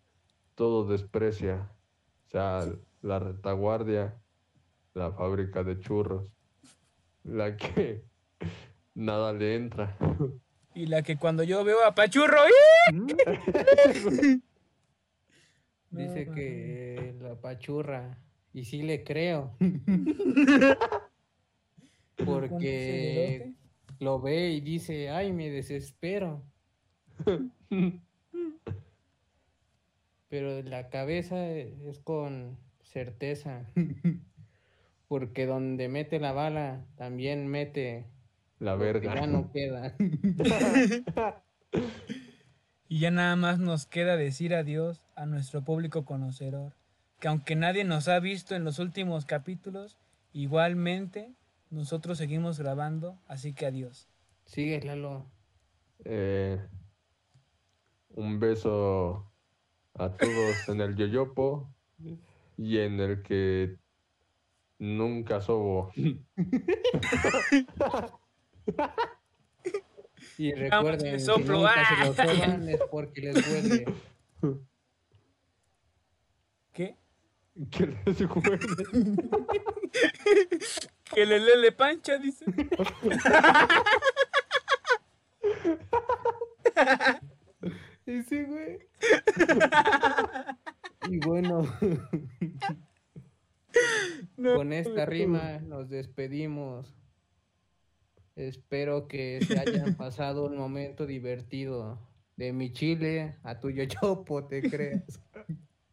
todo desprecia. O sea, la retaguardia, la fábrica de churros, la que nada le entra. Y la que cuando yo veo a Pachurro. ¡ih! Dice No, que la pachurra. Y sí le creo. [laughs] Porque lo ve y dice, ay, me desespero. [laughs] Pero la cabeza es con certeza. [laughs] Porque donde mete la bala, también mete La verga. Ya no queda. Y ya nada más nos queda decir adiós a nuestro público conocedor. Que aunque nadie nos ha visto en los últimos capítulos, igualmente nosotros seguimos grabando. Así que adiós. Sigue, Lalo. Eh, un beso a todos en el yoyopo y en el que nunca sobo. [laughs] Y recuerden, si soplo. nunca se lo ¡Ah! toman es porque les huele. [laughs] ¿Qué? Que les huele. [laughs] Que le le, le pancha, dice. [laughs] Y sí, güey. Y bueno, No, con esta rima nos despedimos. Espero que se hayan pasado un momento divertido. De mi chile a tu yoyopo, te creas.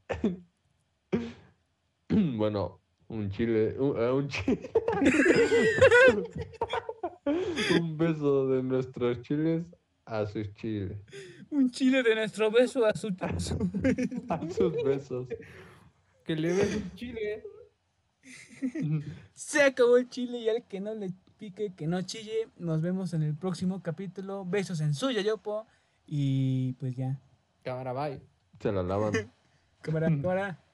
[laughs] Bueno, un chile, un, eh, [laughs] un beso de nuestros chiles a sus chiles, Un chile de nuestro beso a su. a su- a sus besos. Que le ves un chile. Se acabó el chile y al que no le pique, que no chille. Nos vemos en el próximo capítulo. Besos en su yoyopo. Y pues ya. Cámara, bye. Se la lavan. [laughs] Cámara, cámara.